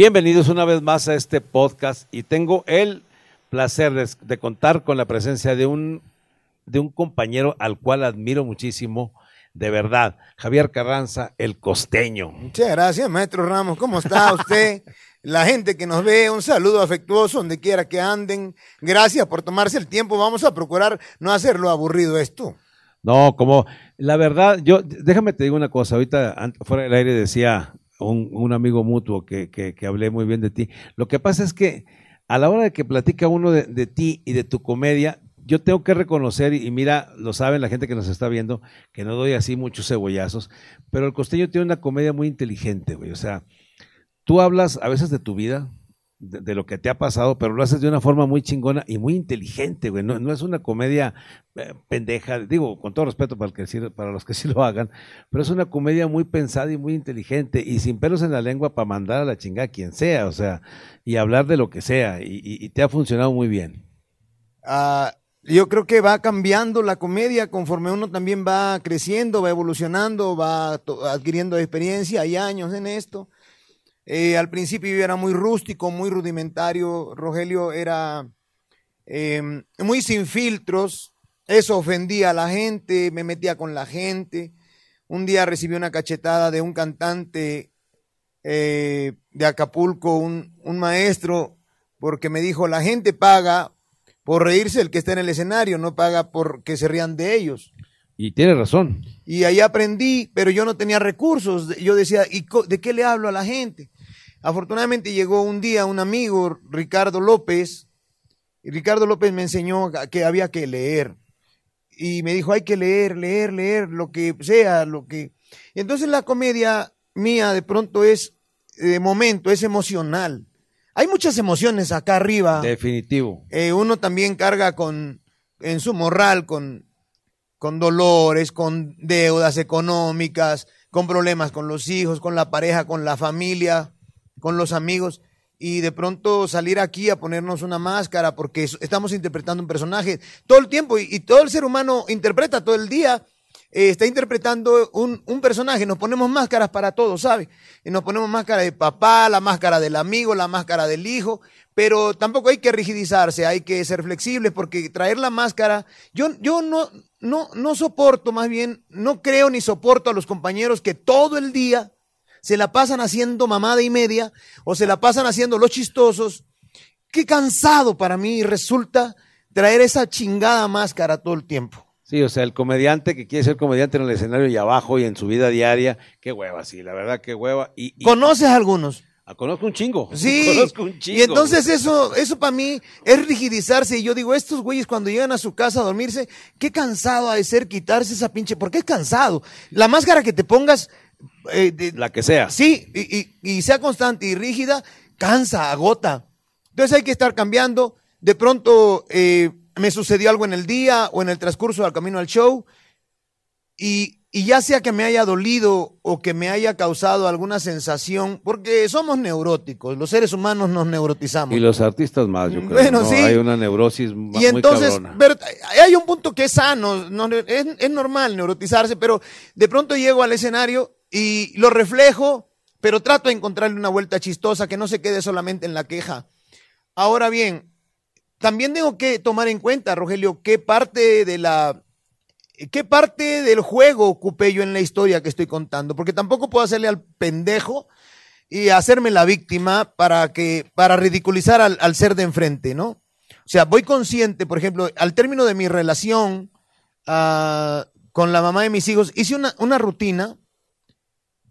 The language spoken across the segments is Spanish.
Bienvenidos una vez más a este podcast y tengo el placer de, de contar con la presencia de un, de un compañero al cual admiro muchísimo, de verdad, Javier Carranza, el costeño. Muchas gracias, maestro Ramos. ¿Cómo está usted? La gente que nos ve, un saludo afectuoso donde quiera que anden. Gracias por tomarse el tiempo. Vamos a procurar no hacerlo aburrido esto. No, como la verdad, yo, déjame te digo una cosa, ahorita fuera del aire decía un, amigo mutuo que, que, que hablé muy bien de ti. Lo que pasa es que a la hora de que platica uno de, de ti y de tu comedia, yo tengo que reconocer, y, y mira, lo saben la gente que nos está viendo, que no doy así muchos cebollazos, pero el costeño tiene una comedia muy inteligente, güey. O sea, tú hablas a veces de tu vida, de, lo que te ha pasado, pero lo haces de una forma muy chingona y muy inteligente, güey. No, no es una comedia eh, pendeja, digo, con todo respeto para, el que sí- para los que sí lo hagan, pero es una comedia muy pensada y muy inteligente y sin pelos en la lengua para mandar a la chingada a quien sea, o sea, y hablar de lo que sea, y, y- y te ha funcionado muy bien. Ah, yo creo que va cambiando la comedia conforme uno también va creciendo, va evolucionando, va adquiriendo experiencia. Hay años en esto. Eh, al principio era muy rústico, muy rudimentario. Rogelio era eh, muy sin filtros. Eso ofendía a la gente, me metía con la gente. Un día recibí una cachetada de un cantante eh, de Acapulco, un, un maestro, porque me dijo, la gente paga por reírse el que está en el escenario, no paga por que se rían de ellos. Y tiene razón. Y ahí aprendí, pero yo no tenía recursos. Yo decía, ¿y de qué le hablo a la gente? Afortunadamente llegó un día un amigo, Ricardo López, y Ricardo López me enseñó que había que leer. Y me dijo, hay que leer, leer, leer, lo que sea, lo que... Y entonces la comedia mía de pronto es, de momento, es emocional. Hay muchas emociones acá arriba Definitivo. eh, uno también carga con, en su morral, con, con dolores, con deudas económicas, con problemas con los hijos, con la pareja, con la familia, con los amigos. Y de pronto salir aquí a ponernos una máscara porque es- estamos interpretando un personaje todo el tiempo y, todo el ser humano interpreta todo el día, eh, está interpretando un, personaje. Nos ponemos máscaras para todo, ¿sabe? Nos ponemos máscara de papá, la máscara del amigo, la máscara del hijo, pero tampoco hay que rigidizarse, hay que ser flexibles porque traer la máscara, yo, yo no, no, no soporto, más bien, no creo ni soporto a los compañeros que todo el día se la pasan haciendo mamada y media o se la pasan haciendo los chistosos. Qué cansado para mí resulta traer esa chingada máscara todo el tiempo. Sí, o sea, el comediante que quiere ser comediante en el escenario y abajo y en su vida diaria, qué hueva, sí, la verdad, qué hueva. Y, y- ¿Conoces a algunos? Ah, conozco un chingo. Sí, Conozco un chingo. y entonces eso, eso para mí es rigidizarse. Y yo digo, estos güeyes cuando llegan a su casa a dormirse, qué cansado ha de ser quitarse esa pinche, porque es cansado. La máscara que te pongas, eh, de- La que sea. sí, y, y- y sea constante y rígida, cansa, agota. Entonces hay que estar cambiando. De pronto eh, me sucedió algo en el día o en el transcurso al camino al show y, y ya sea que me haya dolido o que me haya causado alguna sensación, porque somos neuróticos, los seres humanos nos neurotizamos. Y los artistas más, yo creo. Bueno, ¿no? sí. Hay una neurosis ma- Y entonces, muy pero hay un punto que es sano, no, es, es normal neurotizarse, pero de pronto llego al escenario y lo reflejo, pero trato de encontrarle una vuelta chistosa que no se quede solamente en la queja. Ahora bien, también tengo que tomar en cuenta, Rogelio, qué parte de la qué parte del juego ocupé yo en la historia que estoy contando, porque tampoco puedo hacerle al pendejo y hacerme la víctima para que para ridiculizar al, al ser de enfrente, ¿no? O sea, voy consciente, por ejemplo, al término de mi relación ah, con la mamá de mis hijos, hice una, una rutina,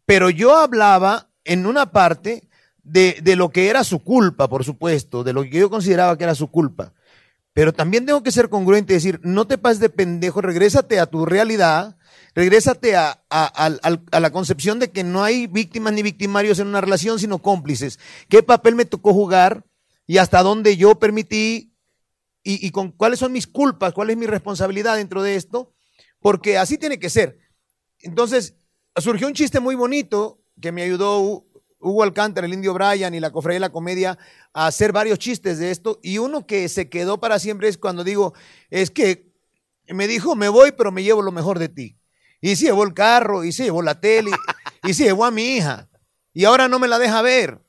pero yo hablaba en una parte de, de lo que era su culpa, por supuesto, de lo que yo consideraba que era su culpa. Pero también tengo que ser congruente y decir, no te pases de pendejo, regrésate a tu realidad, regrésate a, a- a la concepción de que no hay víctimas ni victimarios en una relación, sino cómplices. ¿Qué papel me tocó jugar y hasta dónde yo permití y, y con cuáles son mis culpas, cuál es mi responsabilidad dentro de esto? Porque así tiene que ser. Entonces, surgió un chiste muy bonito que me ayudó Hugo Alcántara, el indio Brian y la Cofradía de la Comedia a hacer varios chistes de esto. Y uno que se quedó para siempre es cuando digo, es que me dijo, me voy, pero me llevo lo mejor de ti. Y se llevó el carro, y se llevó la tele, y se llevó a mi hija. Y ahora no me la deja ver.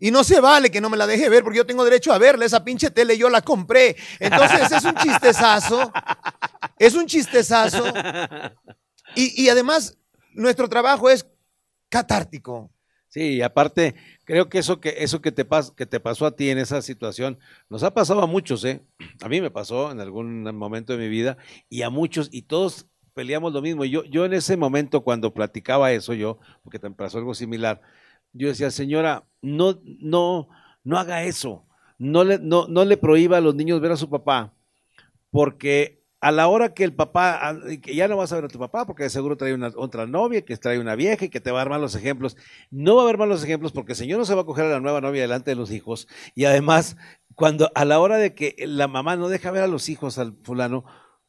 Y no se vale que no me la deje ver porque yo tengo derecho a verla. Esa pinche tele yo la compré. Entonces es un chistezazo. Es un chistezazo. Y, y además, nuestro trabajo es catártico. Sí, y aparte, creo que eso que, eso que te, pas, que te pasó a ti en esa situación, nos ha pasado a muchos, ¿eh? A mí me pasó en algún momento de mi vida, y a muchos, y todos peleamos lo mismo. Yo, yo en ese momento, cuando platicaba eso, yo, porque te pasó algo similar, yo decía, señora, no, no, no haga eso. No le, no, no le prohíba a los niños ver a su papá, porque a la hora que el papá, que ya no vas a ver a tu papá porque seguro trae una, otra novia, que trae una vieja y que te va a dar malos ejemplos. No va a haber malos ejemplos porque el señor no se va a coger a la nueva novia delante de los hijos. Y además, cuando a la hora de que la mamá no deja ver a los hijos al fulano,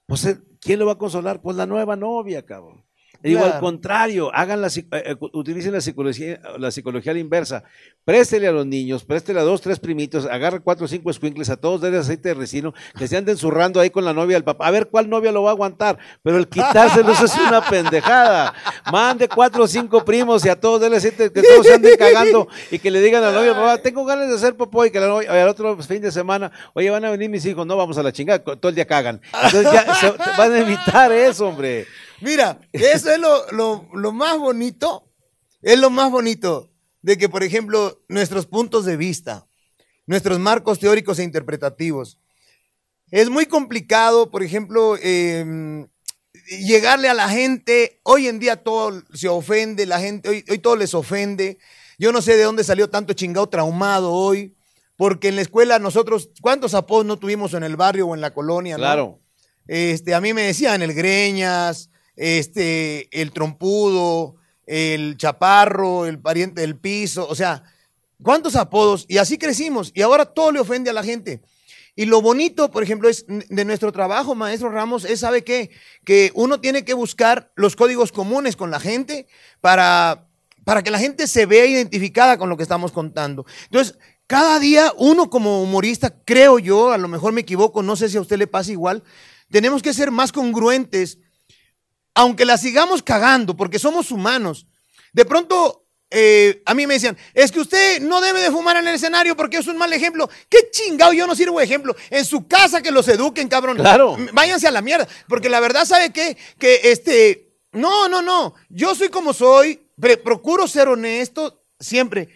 pues ¿quién lo va a consolar? Pues la nueva novia, cabrón. Digo, al contrario, hagan la, eh, eh, utilicen la psicología, la psicología a la inversa. Préstele a los niños, préstele a dos, tres primitos, agarre cuatro o cinco squinkles, a todos denle aceite de resino, que se anden zurrando ahí con la novia del papá. A ver cuál novia lo va a aguantar. Pero el quitárselos es una pendejada. Mande cuatro o cinco primos y a todos denle aceite, que todos se anden cagando y que le digan a la novia, papá, tengo ganas de hacer popó y que la novia, al otro fin de semana, oye, van a venir mis hijos, no vamos a la chingada, todo el día cagan. Entonces ya se, van a evitar eso, hombre. Mira, eso es lo, más bonito, es lo más bonito de que, por ejemplo, nuestros puntos de vista, nuestros marcos teóricos e interpretativos, es muy complicado, por ejemplo, em, llegarle a la gente. Hoy en día todo se ofende, la gente, hoy, hoy todo les ofende. Yo no sé de dónde salió tanto chingado traumado hoy, porque en la escuela nosotros, ¿cuántos apodos no tuvimos en el barrio o en la colonia? Claro. Este, a mí me decían el Greñas, este, el trompudo, el chaparro, el pariente del piso, o sea, ¿cuántos apodos? Y así crecimos y ahora todo le ofende a la gente. Y lo bonito, por ejemplo, es de nuestro trabajo, maestro Ramos, es, ¿sabe qué? Que uno tiene que buscar los códigos comunes con la gente para, para que la gente se vea identificada con lo que estamos contando. Entonces, cada día uno como humorista, creo yo, a lo mejor me equivoco, no sé si a usted le pasa igual, tenemos que ser más congruentes aunque la sigamos cagando, porque somos humanos. De pronto, eh, a mí me decían, es que usted no debe de fumar en el escenario porque es un mal ejemplo. ¿Qué chingado? Yo no sirvo de ejemplo. En su casa que los eduquen, cabrón. Claro. Váyanse a la mierda. Porque la verdad, ¿sabe qué? Que este, no, no, no. Yo soy como soy, procuro ser honesto siempre.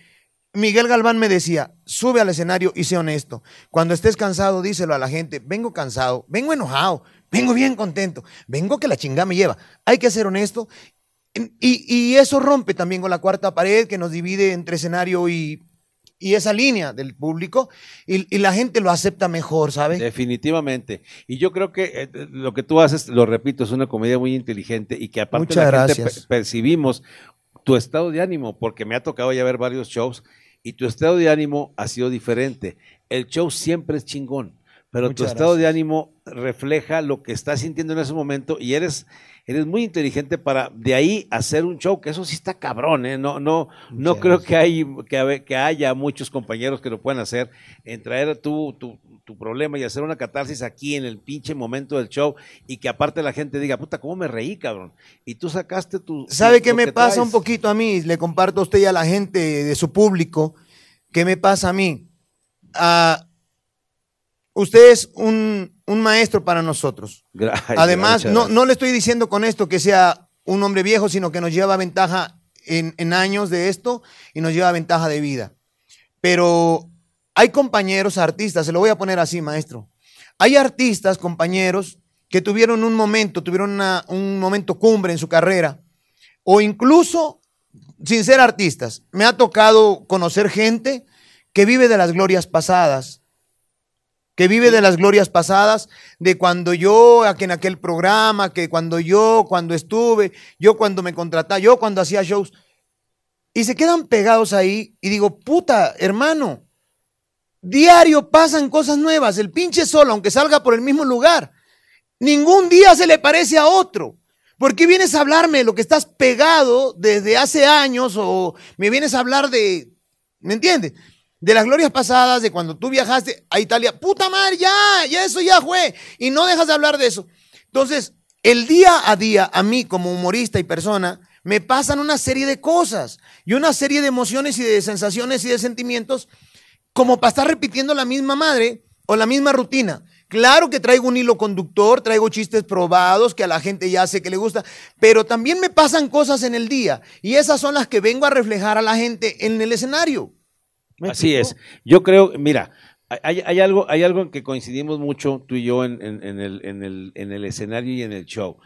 Miguel Galván me decía, sube al escenario y sé honesto. Cuando estés cansado, díselo a la gente, vengo cansado, vengo enojado, Vengo bien contento. Vengo que la chingada me lleva. Hay que ser honesto. Y, eso rompe también con la cuarta pared que nos divide entre escenario y, esa línea del público y, la gente lo acepta mejor, ¿sabes? Definitivamente. Y yo creo que eh, lo que tú haces, lo repito, es una comedia muy inteligente y que aparte Muchas la gente percibimos tu estado de ánimo, porque me ha tocado ya ver varios shows y tu estado de ánimo ha sido diferente. El show siempre es chingón pero tu estado de ánimo refleja lo que estás sintiendo en ese momento y eres, eres muy inteligente para de ahí hacer un show, que eso sí está cabrón, ¿eh? No, no, no creo que, hay, que, que, haya muchos compañeros que lo puedan hacer, en traer tu, tu, tu, problema y hacer una catarsis aquí en el pinche momento del show y que aparte la gente diga, puta, ¿cómo me reí, cabrón? Y tú sacaste tu... ¿Sabe qué me pasa un poquito a mí? Le comparto a usted y a la gente de su público, ¿qué me pasa a mí? Ah, Usted es un, maestro para nosotros. Además, no, no, le estoy diciendo con esto que sea un hombre viejo, sino que nos lleva ventaja en, en años de esto y nos lleva ventaja de vida. Pero hay compañeros artistas, se lo voy a poner así, maestro. Hay artistas, compañeros, que tuvieron un momento, tuvieron un momento cumbre en su carrera, o incluso sin ser artistas. Me ha tocado conocer gente que vive de las glorias pasadas, que vive de las glorias pasadas, de cuando yo, en aquel programa, que cuando yo, cuando estuve, yo cuando me contrataba, yo cuando hacía shows, y se quedan pegados ahí y digo, puta, hermano, diario pasan cosas nuevas, el pinche sol, aunque salga por el mismo lugar, ningún día se le parece a otro. ¿Por qué vienes a hablarme de lo que estás pegado desde hace años o me vienes a hablar de, ¿me entiendes? De las glorias pasadas, de cuando tú viajaste a Italia. Puta madre, ya, ya eso ya fue. Y no dejas de hablar de eso. Entonces, el día a día, a mí como humorista y persona, me pasan una serie de cosas y una serie de emociones y de sensaciones y de sentimientos como para estar repitiendo la misma madre o la misma rutina. Claro que traigo un hilo conductor, traigo chistes probados que a la gente ya sé que le gusta, pero también me pasan cosas en el día y esas son las que vengo a reflejar a la gente en el escenario. Así es. Yo creo, mira, hay, algo, hay algo en que coincidimos mucho tú y yo en, el, en el escenario y en el show.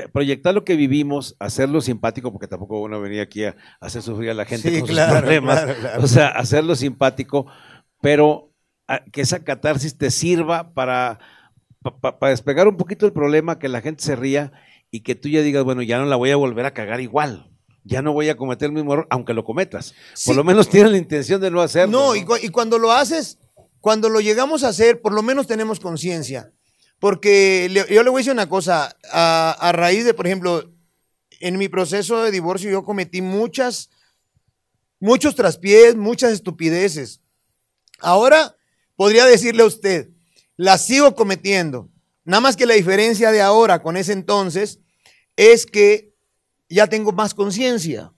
Eh, proyectar lo que vivimos, hacerlo simpático, porque tampoco uno venía aquí a hacer sufrir a la gente con sus problemas, o sea, hacerlo simpático, pero que esa catarsis te sirva para, para despegar un poquito el problema, que la gente se ría y que tú ya digas, bueno, ya no la voy a volver a cagar igual. Ya no voy a cometer el mismo error, aunque lo cometas. Por lo menos tienes la intención de no hacerlo. No, Y, y cuando lo haces, cuando lo llegamos a hacer, por lo menos tenemos conciencia. Porque yo le voy a decir una cosa, a, raíz de, por ejemplo, en mi proceso de divorcio yo cometí muchas, muchos traspiés, muchas estupideces. Ahora podría decirle a usted, las sigo cometiendo. Nada más que la diferencia de ahora con ese entonces es que ya tengo más conciencia.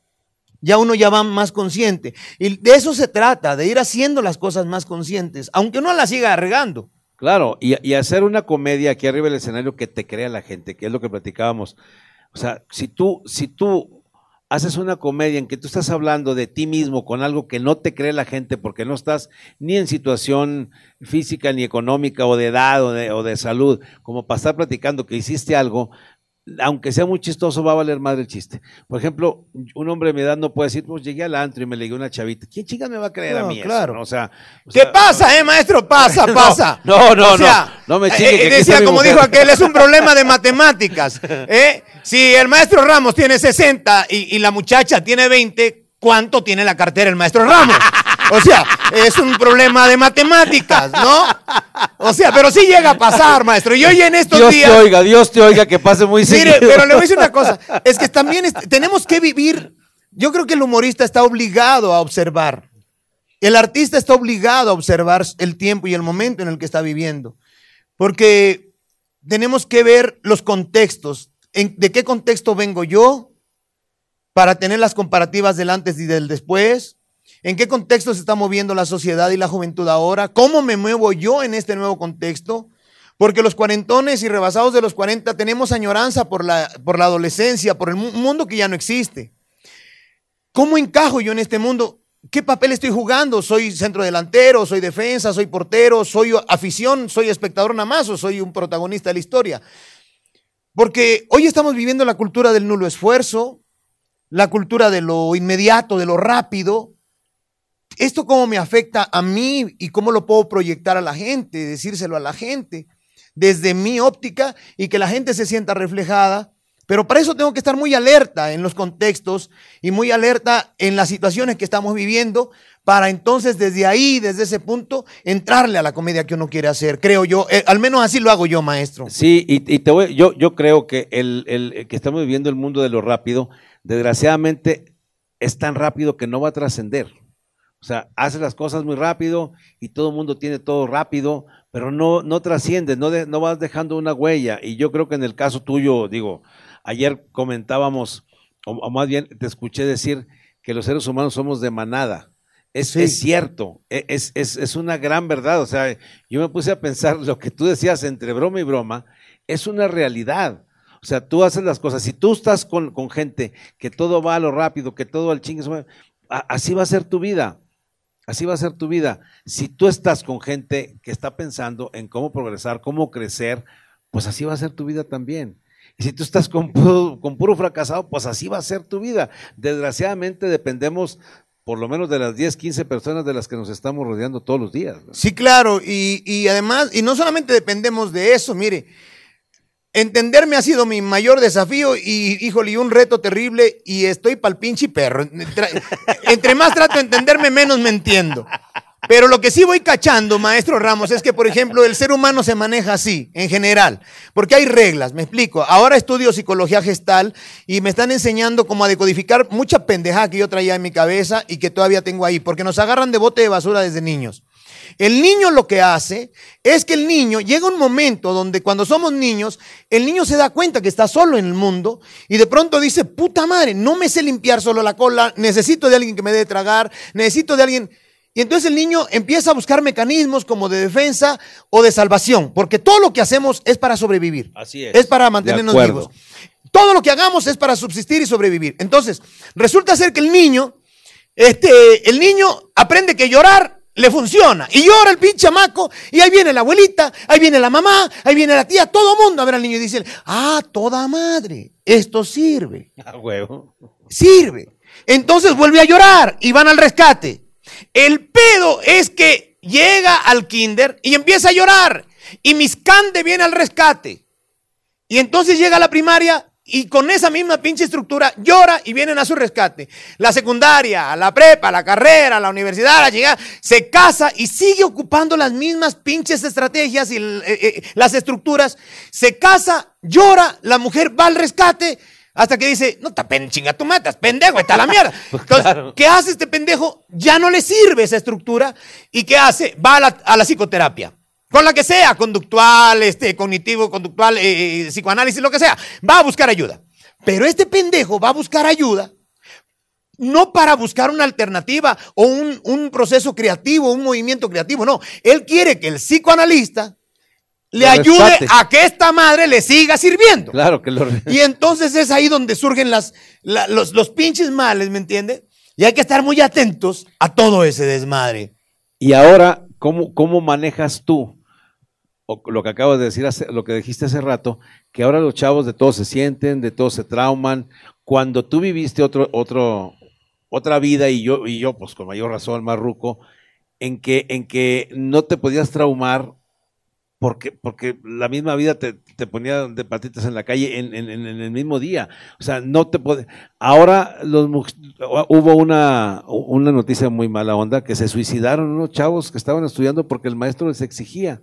Ya uno ya va más consciente. Y de eso se trata, de ir haciendo las cosas más conscientes, aunque uno las siga regando. Claro, y, hacer una comedia aquí arriba del escenario que te crea la gente, que es lo que platicábamos. O sea, si tú, si tú haces una comedia en que tú estás hablando de ti mismo con algo que no te cree la gente porque no estás ni en situación física ni económica o de edad o de, o de salud, como para estar platicando que hiciste algo, aunque sea muy chistoso, va a valer madre el chiste. Por ejemplo, un hombre de mi edad no puede decir, pues llegué al antro y me leí una chavita. ¿Quién chica me va a creer a mí claro. O sea, ¿qué pasa, eh, maestro? Pasa, pasa. No, no, no, no, me chingue, eh, Decía, como dijo aquel, es un problema de matemáticas. ¿eh? Si el maestro Ramos tiene 60 y, y la muchacha tiene 20, ¿cuánto tiene la cartera el maestro Ramos? O sea, es un problema de matemáticas, ¿no? O sea, pero sí llega a pasar, maestro. Y hoy en estos días. Dios te oiga, Dios te oiga, que pase muy seguido. Mire, pero le voy a decir una cosa. Es que también tenemos que vivir. Yo creo que el humorista está obligado a observar. El artista está obligado a observar el tiempo y el momento en el que está viviendo. Porque tenemos que ver los contextos. ¿De qué contexto vengo yo? Para tener las comparativas del antes y del después ¿En qué contexto se está moviendo la sociedad y la juventud ahora? ¿Cómo me muevo yo en este nuevo contexto? Porque los cuarentones y rebasados de los cuarenta tenemos añoranza por la, por la adolescencia, por el mundo que ya no existe. ¿Cómo encajo yo en este mundo? ¿Qué papel estoy jugando? ¿Soy centro delantero? ¿Soy defensa? ¿Soy portero? ¿Soy afición? ¿Soy espectador nada más? ¿O soy un protagonista de la historia? Porque hoy estamos viviendo la cultura del nulo esfuerzo, la cultura de lo inmediato, de lo rápido, ¿Esto cómo me afecta a mí y cómo lo puedo proyectar a la gente, decírselo a la gente desde mi óptica y que la gente se sienta reflejada? Pero para eso tengo que estar muy alerta en los contextos y muy alerta en las situaciones que estamos viviendo para entonces desde ahí, desde ese punto, entrarle a la comedia que uno quiere hacer, creo yo. Eh, al menos así lo hago yo, maestro. Sí, y, te voy, yo, yo creo que el, el, que estamos viviendo el mundo de lo rápido, desgraciadamente es tan rápido que no va a trascender. O sea, hace las cosas muy rápido y todo el mundo tiene todo rápido, pero no, no trasciende, no, no vas dejando una huella. Y yo creo que en el caso tuyo, digo, ayer comentábamos, o, más bien te escuché decir que los seres humanos somos de manada. Es, es cierto, e, es, es, es, una gran verdad. O sea, yo me puse a pensar lo que tú decías entre broma y broma, es una realidad. O sea, tú haces las cosas. Si tú estás con, con gente que todo va a lo rápido, que todo al chingue, así va a ser tu vida. Así va a ser tu vida. Si tú estás con gente que está pensando en cómo progresar, cómo crecer, pues así va a ser tu vida también. Y si tú estás con puro, con puro fracasado, pues así va a ser tu vida. Desgraciadamente dependemos por lo menos de las 10, 15 personas de las que nos estamos rodeando todos los días. Sí, claro, y, y además, y no solamente dependemos de eso, mire, Entenderme ha sido mi mayor desafío y, híjole, un reto terrible y estoy pa'l pinche perro. Entre más trato de entenderme, menos me entiendo. Pero lo que sí voy cachando, maestro Ramos, es que, por ejemplo, el ser humano se maneja así, en general, porque hay reglas, me explico. Ahora estudio psicología gestal y me están enseñando cómo decodificar mucha pendejada que yo traía en mi cabeza y que todavía tengo ahí, porque nos agarran de bote de basura desde niños. El niño lo que hace es que el niño llega un momento donde cuando somos niños, el niño se da cuenta que está solo en el mundo y de pronto dice, puta madre, no me sé limpiar solo la cola, necesito de alguien que me dé tragar, necesito de alguien... Y entonces el niño empieza a buscar mecanismos como de defensa o de salvación, porque todo lo que hacemos es para sobrevivir. Así es. Es para mantenernos vivos. Todo lo que hagamos es para subsistir y sobrevivir. Entonces, resulta ser que el niño, este, el niño aprende que llorar le funciona. Y llora el pinche chamaco, y ahí viene la abuelita, ahí viene la mamá, ahí viene la tía, todo el mundo a ver al niño y dice, ah, toda madre, esto sirve. Ah, huevo. Sirve. Entonces vuelve a llorar y van al rescate. El pedo es que llega al kinder y empieza a llorar. Y Miscande viene al rescate. Y entonces llega a la primaria y con esa misma pinche estructura llora y vienen a su rescate. La secundaria, la prepa, la carrera, la universidad, la llegada, se casa y sigue ocupando las mismas pinches estrategias y eh, eh, las estructuras. Se casa, llora, la mujer va al rescate. Hasta que dice, no te pen, chinga tu matas, pendejo, está la mierda. Entonces, ¿qué hace este pendejo? Ya no le sirve esa estructura. ¿Y qué hace? Va a la, a la psicoterapia. Con la que sea, conductual, este, cognitivo, conductual, eh, psicoanálisis, lo que sea. Va a buscar ayuda. Pero este pendejo va a buscar ayuda no para buscar una alternativa o un, un, proceso creativo, un movimiento creativo, no. Él quiere que el psicoanalista le ayude a que esta madre le siga sirviendo. Claro que lo... Y entonces es ahí donde surgen las, los, los pinches males, ¿me entiende? Y hay que estar muy atentos a todo ese desmadre. Y ahora, ¿cómo, cómo manejas tú lo que acabo de decir, lo que dijiste hace rato, que ahora los chavos de todos se sienten, de todos se trauman. Cuando tú viviste otro, otro, otra vida y yo, y yo, pues con mayor razón, marruco, en que, en que no te podías traumar porque, porque la misma vida te, te ponía de patitas en la calle en, en, en, el mismo día. O sea, no te puede. Ahora los, hubo una, una noticia muy mala onda que se suicidaron unos chavos que estaban estudiando porque el maestro les exigía.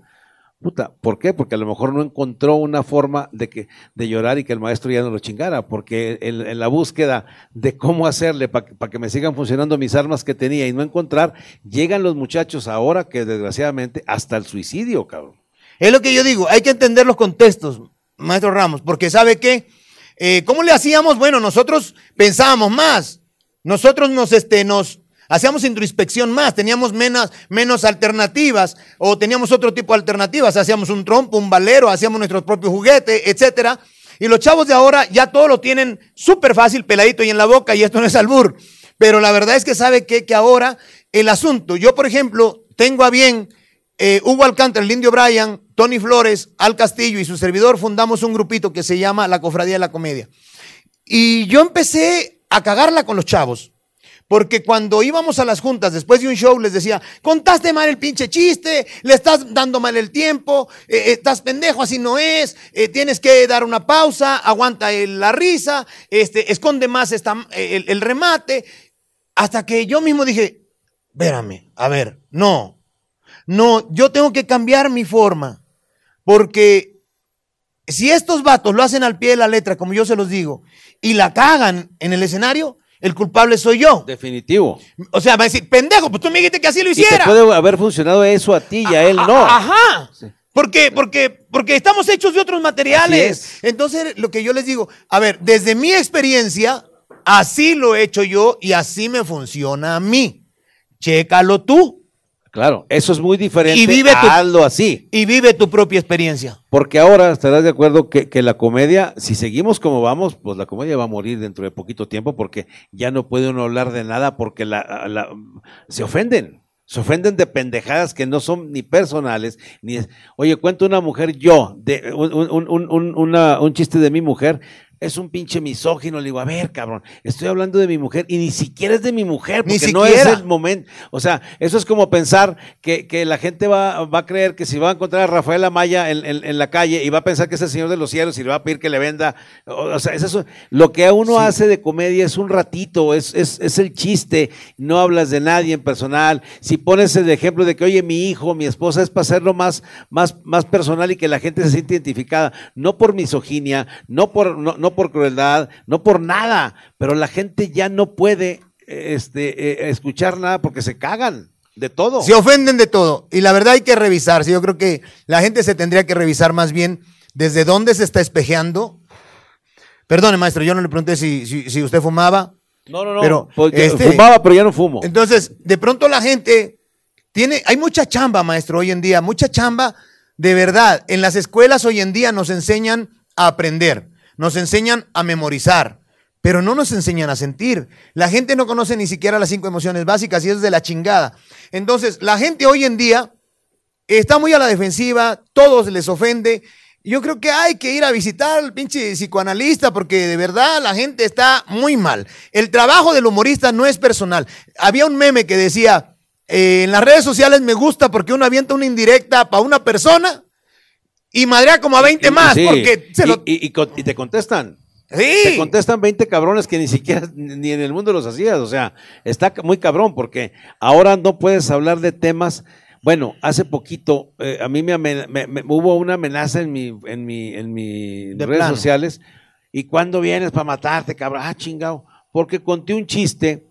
Puta, ¿por qué? Porque a lo mejor no encontró una forma de que de llorar y que el maestro ya no lo chingara, porque en, la búsqueda de cómo hacerle para que me sigan funcionando mis armas que tenía y no encontrar, llegan los muchachos ahora que desgraciadamente hasta el suicidio, cabrón. Es lo que yo digo, hay que entender los contextos, maestro Ramos, porque ¿sabe qué? Eh, ¿Cómo le hacíamos? Bueno, nosotros pensábamos más, nosotros nos, este, nos, hacíamos introspección más, teníamos menos, menos alternativas o teníamos otro tipo de alternativas, hacíamos un trompo, un valero, hacíamos nuestros propios juguetes, etcétera. Y los chavos de ahora ya todo lo tienen súper fácil, peladito y en la boca, y esto no es albur. Pero la verdad es que sabe que, que ahora el asunto, yo por ejemplo, tengo a bien, eh, Hugo Alcántara, el indio Brian, Tony Flores, Al Castillo y su servidor fundamos un grupito que se llama La Cofradía de la Comedia. Y yo empecé a cagarla con los chavos. Porque cuando íbamos a las juntas después de un show les decía, contaste mal el pinche chiste, le estás dando mal el tiempo, eh, eh, estás pendejo, así no es, eh, tienes que dar una pausa, aguanta la risa, este, esconde más esta, el, el remate. Hasta que yo mismo dije, vérame, a ver, no, no, yo tengo que cambiar mi forma. Porque si estos vatos lo hacen al pie de la letra, como yo se los digo, y la cagan en el escenario, el culpable soy yo. Definitivo. O sea, va a decir, pendejo, pues tú me dijiste que así lo hiciera. Y puede haber funcionado eso a ti y a él no. Ajá. Porque, porque, porque estamos hechos de otros materiales. Entonces, lo que yo les digo, a ver, desde mi experiencia, así lo he hecho yo y así me funciona a mí. Chécalo tú. Claro, eso es muy diferente. Y vive hazlo así. Y vive tu propia experiencia. Porque ahora estarás de acuerdo que, que, la comedia, si seguimos como vamos, pues la comedia va a morir dentro de poquito tiempo porque ya no puede uno hablar de nada porque la, la, se ofenden. Se ofenden de pendejadas que no son ni personales, ni oye, cuento una mujer yo, de un, un, un, una, un chiste de mi mujer, es un pinche misógino. Le digo, a ver, cabrón, estoy hablando de mi mujer y ni siquiera es de mi mujer, porque no es el momento. O sea, eso es como pensar que, que la gente va, va, a creer que si va a encontrar a Rafael Amaya en, en, la calle y va a pensar que es el señor de los cielos y le va a pedir que le venda. O, sea, es eso. Lo que uno hace de comedia es un ratito, es, es, es el chiste. No hablas de nadie en personal. Si pones el ejemplo de que, oye, mi hijo, mi esposa, es para hacerlo más, más, más personal y que la gente se siente identificada, no por misoginia, no por. no por crueldad, no por nada, pero la gente ya no puede este, eh, escuchar nada porque se cagan. De todo. Se ofenden de todo. Y la verdad hay que revisarse. Yo creo que la gente se tendría que revisar más bien desde dónde se está espejeando. Perdone, maestro, yo no le pregunté si, si, si usted fumaba. No, no, no. Pero, Pues, este- fumaba, pero ya no fumo. Entonces, de pronto la gente tiene, hay mucha chamba, maestro, hoy en día, mucha chamba de verdad. En las escuelas hoy en día nos enseñan a aprender, nos enseñan a memorizar, pero no nos enseñan a sentir. La gente no conoce ni siquiera las cinco emociones básicas y es de la chingada. Entonces, la gente hoy en día está muy a la defensiva, todos les ofende. Yo creo que hay que ir a visitar al pinche psicoanalista porque de verdad la gente está muy mal. El trabajo del humorista no es personal. Había un meme que decía, eh, en las redes sociales me gusta porque uno avienta una indirecta para una persona y madrea como a 20 Y- más sí, porque se y, lo... y- te contestan. Sí. Te contestan 20 cabrones que ni siquiera ni en el mundo los hacías. O sea, está muy cabrón porque ahora no puedes hablar de temas. Bueno, hace poquito eh, a mí me, amen- me- me- hubo una amenaza en mi en mi en mis De redes plano. sociales. ¿Y cuándo vienes para matarte, cabrón? Ah, chingado. Porque conté un chiste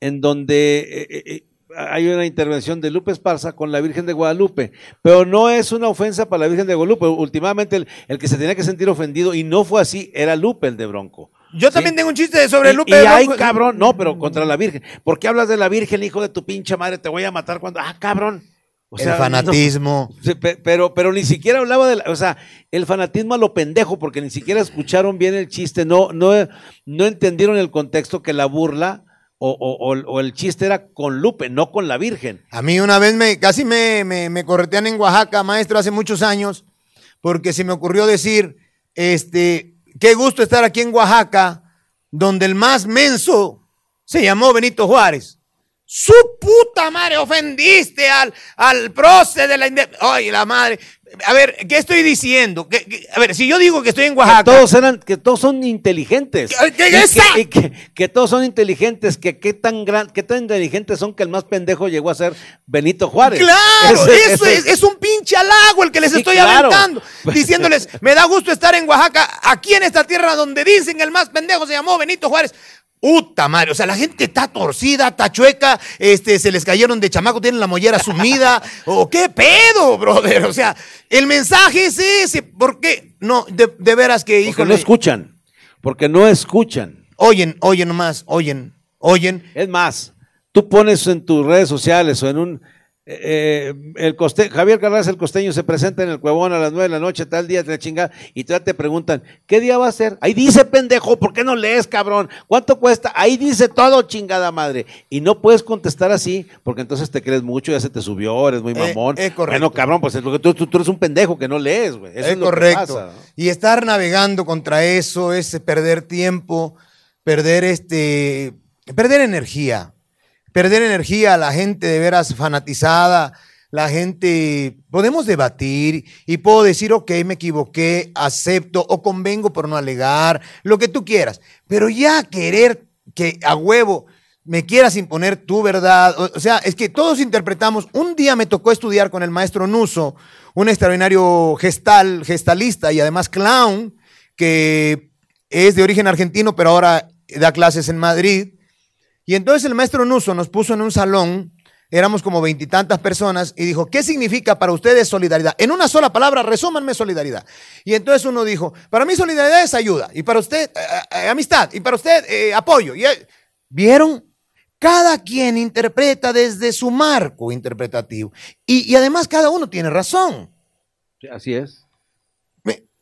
en donde eh, eh, eh, hay una intervención de Lupe Esparza con la Virgen de Guadalupe, pero no es una ofensa para la Virgen de Guadalupe. Últimamente el, el que se tenía que sentir ofendido, y no fue así, era Lupe el de Bronco. Yo también tengo un chiste sobre Y- Lupe. Y, de ay, Bronco. cabrón, no, pero contra la Virgen. ¿Por qué hablas de la Virgen, hijo de tu pinche madre? Te voy a matar cuando. Ah, cabrón. O El sea, fanatismo. no. Sí, pe- pero, pero ni siquiera hablaba de la, o sea, el fanatismo a lo pendejo, porque ni siquiera escucharon bien el chiste, no, no, no entendieron el contexto que la burla o, o- o- el chiste era con Lupe, no con la Virgen. A mí una vez me casi me, me, me corretean en Oaxaca, maestro, hace muchos años, porque se me ocurrió decir, este, qué gusto estar aquí en Oaxaca, donde el más menso se llamó Benito Juárez. Su puta madre, ofendiste al, al prócer de la Ay, la madre. A ver, ¿qué estoy diciendo? ¿Qué- qué- A ver, si yo digo que estoy en Que Oaxaca. todos eran, que todos son inteligentes. ¿Qué- que, y que- que todos son inteligentes, que qué tan gran, qué tan inteligentes son que el más pendejo llegó a ser Benito Juárez. Claro, Ese- eso ese- es, es un pinche halago el que les Sí, estoy claro. aventando, diciéndoles, me da gusto estar en Oaxaca, aquí en esta tierra donde dicen el más pendejo se llamó Benito Juárez. Puta madre, o sea, la gente está torcida, está chueca, este, se les cayeron de chamaco, tienen la mollera sumida, o qué pedo, brother, o sea, el mensaje es ese, ¿por qué? No, de, de veras que, Porque no escuchan. Porque no escuchan. oyen, oyen nomás, oyen, oyen, Es más, tú pones en tus redes sociales o en un. Eh, el coste, Javier Carras, el costeño, se presenta en el Cuevón a las nueve de la noche, tal día, te la chingada, y te, te preguntan, ¿qué día va a ser? Ahí dice, pendejo, ¿por qué no lees, cabrón? ¿Cuánto cuesta? Ahí dice todo, chingada madre. Y no puedes contestar así, porque entonces te crees mucho, ya se te subió, eres muy Eh, mamón. es correcto. Bueno, cabrón, pues es lo que tú, tú- tú eres un pendejo que no lees, güey. Eso es, es, lo que correcto. pasa, ¿no? Y estar navegando contra eso es perder tiempo, perder este, perder energía, perder energía, la gente de veras fanatizada, la gente, podemos debatir y puedo decir, ok, me equivoqué, acepto o convengo por no alegar, lo que tú quieras, pero ya querer que a huevo me quieras imponer tu verdad, o, sea, es que todos interpretamos, un día me tocó estudiar con el maestro Nuso, un extraordinario gestal, gestalista y además clown, que es de origen argentino, pero ahora da clases en Madrid. Y entonces el maestro Nuso nos puso en un salón, éramos como veintitantas personas, y dijo, ¿qué significa para ustedes solidaridad? En una sola palabra, resúmanme solidaridad. Y entonces uno dijo, para mí solidaridad es ayuda, y para usted eh, eh, amistad, y para usted eh, apoyo. Y, eh, ¿Vieron? Cada quien interpreta desde su marco interpretativo. Y, además cada uno tiene razón. Sí, Así es.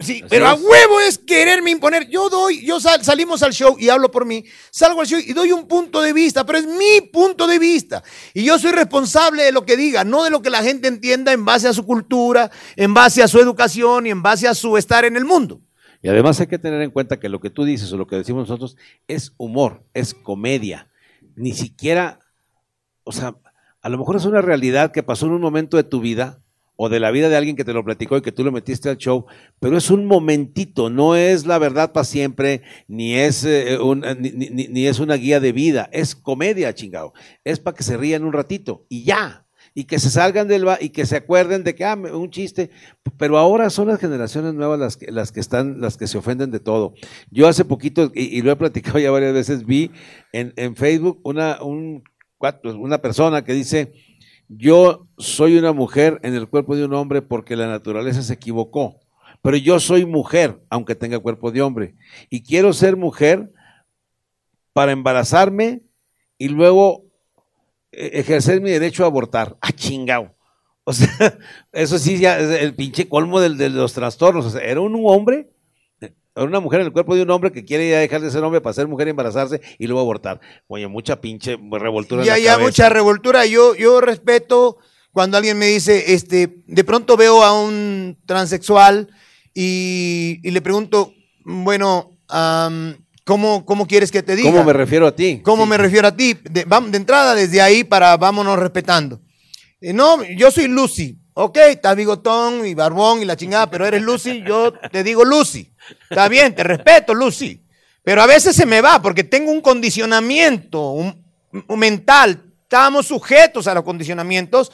Sí, Así pero a huevo es quererme imponer. Yo doy, yo sal- salimos al show y hablo por mí, salgo al show y doy un punto de vista, pero es mi punto de vista. Y yo soy responsable de lo que diga, no de lo que la gente entienda en base a su cultura, en base a su educación y en base a su estar en el mundo. Y además hay que tener en cuenta que lo que tú dices o lo que decimos nosotros es humor, es comedia. Ni siquiera, o sea, a lo mejor es una realidad que pasó en un momento de tu vida o de la vida de alguien que te lo platicó y que tú lo metiste al show, pero es un momentito, no es la verdad para siempre, ni es, eh, un- ni, ni- es una guía de vida, es comedia, chingado. Es para que se rían un ratito y ya. Y que se salgan del y que se acuerden de que, ah, un chiste. Pero ahora son las generaciones nuevas las que, las que están, las que se ofenden de todo. Yo hace poquito, y, lo he platicado ya varias veces, vi en, en Facebook una, un, cuat- una persona que dice yo soy una mujer en el cuerpo de un hombre porque la naturaleza se equivocó. Pero yo soy mujer, aunque tenga cuerpo de hombre. Y quiero ser mujer para embarazarme y luego eh, ejercer mi derecho a abortar. ¡Ah, chingao! O sea, eso sí, ya es el pinche colmo del- de, los trastornos. Era un hombre, una mujer en el cuerpo de un hombre que quiere ya dejar de ser hombre para ser mujer y embarazarse y luego abortar. Oye, mucha pinche revoltura en Ya, la ya, cabeza. mucha revoltura. Yo, yo respeto cuando alguien me dice, este, de pronto veo a un transexual y, y le pregunto, bueno, ¿cómo, ¿cómo quieres que te diga? ¿Cómo me refiero a ti? ¿Cómo Sí. me refiero a ti? De, de entrada, desde ahí para vámonos respetando. Eh, no, yo soy Lucy. Ok, estás bigotón y barbón y la chingada, pero eres Lucy, yo te digo Lucy. Está bien, te respeto, Lucy. Pero a veces se me va porque tengo un condicionamiento un- un mental. Estamos sujetos a los condicionamientos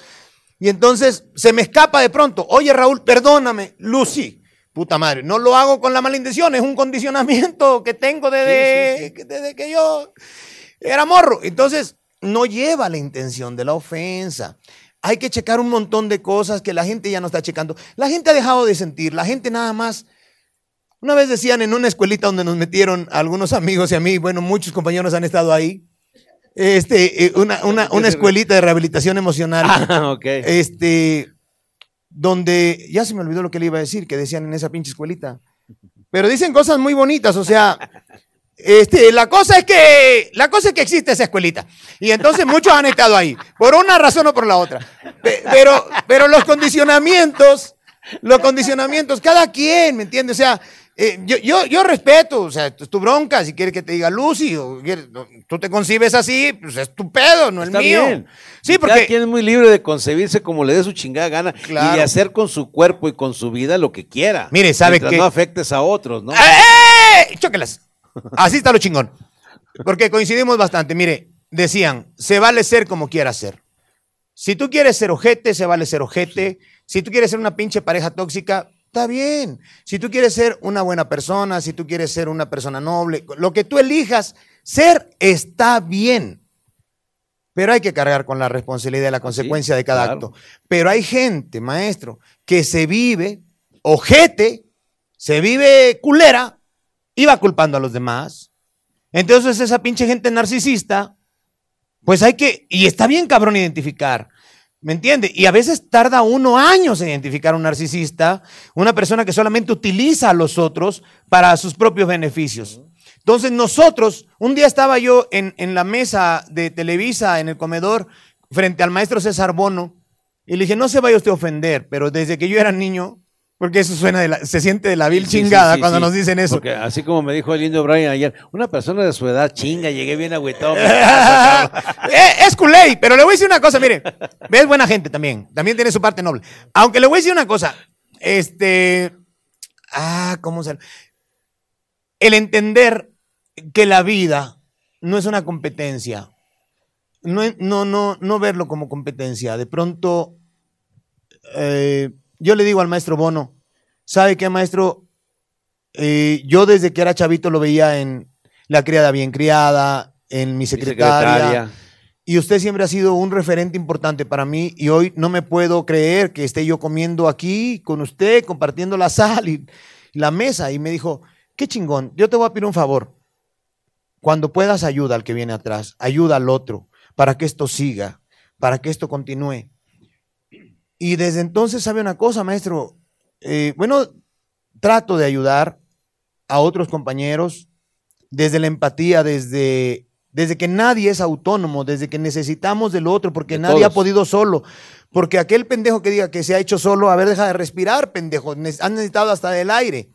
y entonces se me escapa de pronto. Oye, Raúl, perdóname, Lucy. Puta madre, no lo hago con la mala intención, es un condicionamiento que tengo desde, Sí, sí, que- desde que yo era morro. Entonces, no lleva la intención de la ofensa. Hay que checar un montón de cosas que la gente ya no está checando. La gente ha dejado de sentir, la gente nada más. Una vez decían en una escuelita donde nos metieron algunos amigos y a mí, bueno, muchos compañeros han estado ahí. Este, eh, una, una, una escuelita de rehabilitación emocional Ah, ok. este, donde, ya se me olvidó lo que le iba a decir, que decían en esa pinche escuelita. Pero dicen cosas muy bonitas, o sea, este, la cosa es que, la cosa es que existe esa escuelita. Y entonces muchos han estado ahí, por una razón o por la otra. Pe- Pero, pero los condicionamientos, los condicionamientos, cada quien, ¿me entiendes? O sea, eh, yo, yo, yo respeto, o sea, es tu bronca, si quieres que te diga Lucy, o quieres- no, tú te concibes así, pues es tu pedo, no el Está mío. bien. Sí, Cada quien es muy libre de concebirse como le dé su chingada gana y de hacer con su cuerpo y con su vida lo que quiera. Mire, ¿sabe qué? no afectes a otros, ¿no? ¡Eh! Chóquelas. Así está lo chingón. Porque coincidimos bastante. Mire, decían, se vale ser como quieras ser. Si tú quieres ser ojete, se vale ser ojete. Si tú quieres ser una pinche pareja tóxica, está bien. Si tú quieres ser una buena persona, si tú quieres ser una persona noble, lo que tú elijas ser está bien. Pero hay que cargar con la responsabilidad y la consecuencia de cada claro. acto. Pero hay gente, maestro, que se vive ojete, se vive culera va culpando a los demás. Entonces esa pinche gente narcisista, pues hay que, y está bien cabrón identificar, ¿me entiende? Y a veces tarda uno años en identificar a un narcisista, una persona que solamente utiliza a los otros para sus propios beneficios. Entonces nosotros, un día estaba yo en, en la mesa de Televisa, en el comedor, frente al maestro César Bono, y le dije, no se vaya usted a ofender, pero desde que yo era niño, porque eso suena de la- se siente de la vil Sí, chingada sí, cuando nos dicen eso. Porque así como me dijo el indio Brian ayer, una persona de su edad chinga, llegué bien agüitado. Eh, es culé, pero le voy a decir una cosa, mire, es buena gente también, también tiene su parte noble. Aunque le voy a decir una cosa, este, ah, ¿cómo se? El entender que la vida no es una competencia, no, no, no, no verlo como competencia. De pronto, eh, yo le digo al maestro Bono, ¿sabe qué, maestro? Eh, yo desde que era chavito lo veía en La criada bien criada, en mi secretaria, y usted siempre ha sido un referente importante para mí y hoy no me puedo creer que esté yo comiendo aquí con usted, compartiendo la sal y la mesa. Y me dijo, qué chingón, yo te voy a pedir un favor. Cuando puedas, ayuda al que viene atrás, ayuda al otro, para que esto siga, para que esto continúe. Y desde entonces, ¿sabe una cosa, maestro? Eh, bueno, trato de ayudar a otros compañeros desde la empatía, desde, desde que nadie es autónomo, desde que necesitamos del otro, porque De nadie ha podido solo. Porque aquel pendejo que diga que se ha hecho solo, a ver, deja de respirar, pendejo. Han necesitado hasta del aire.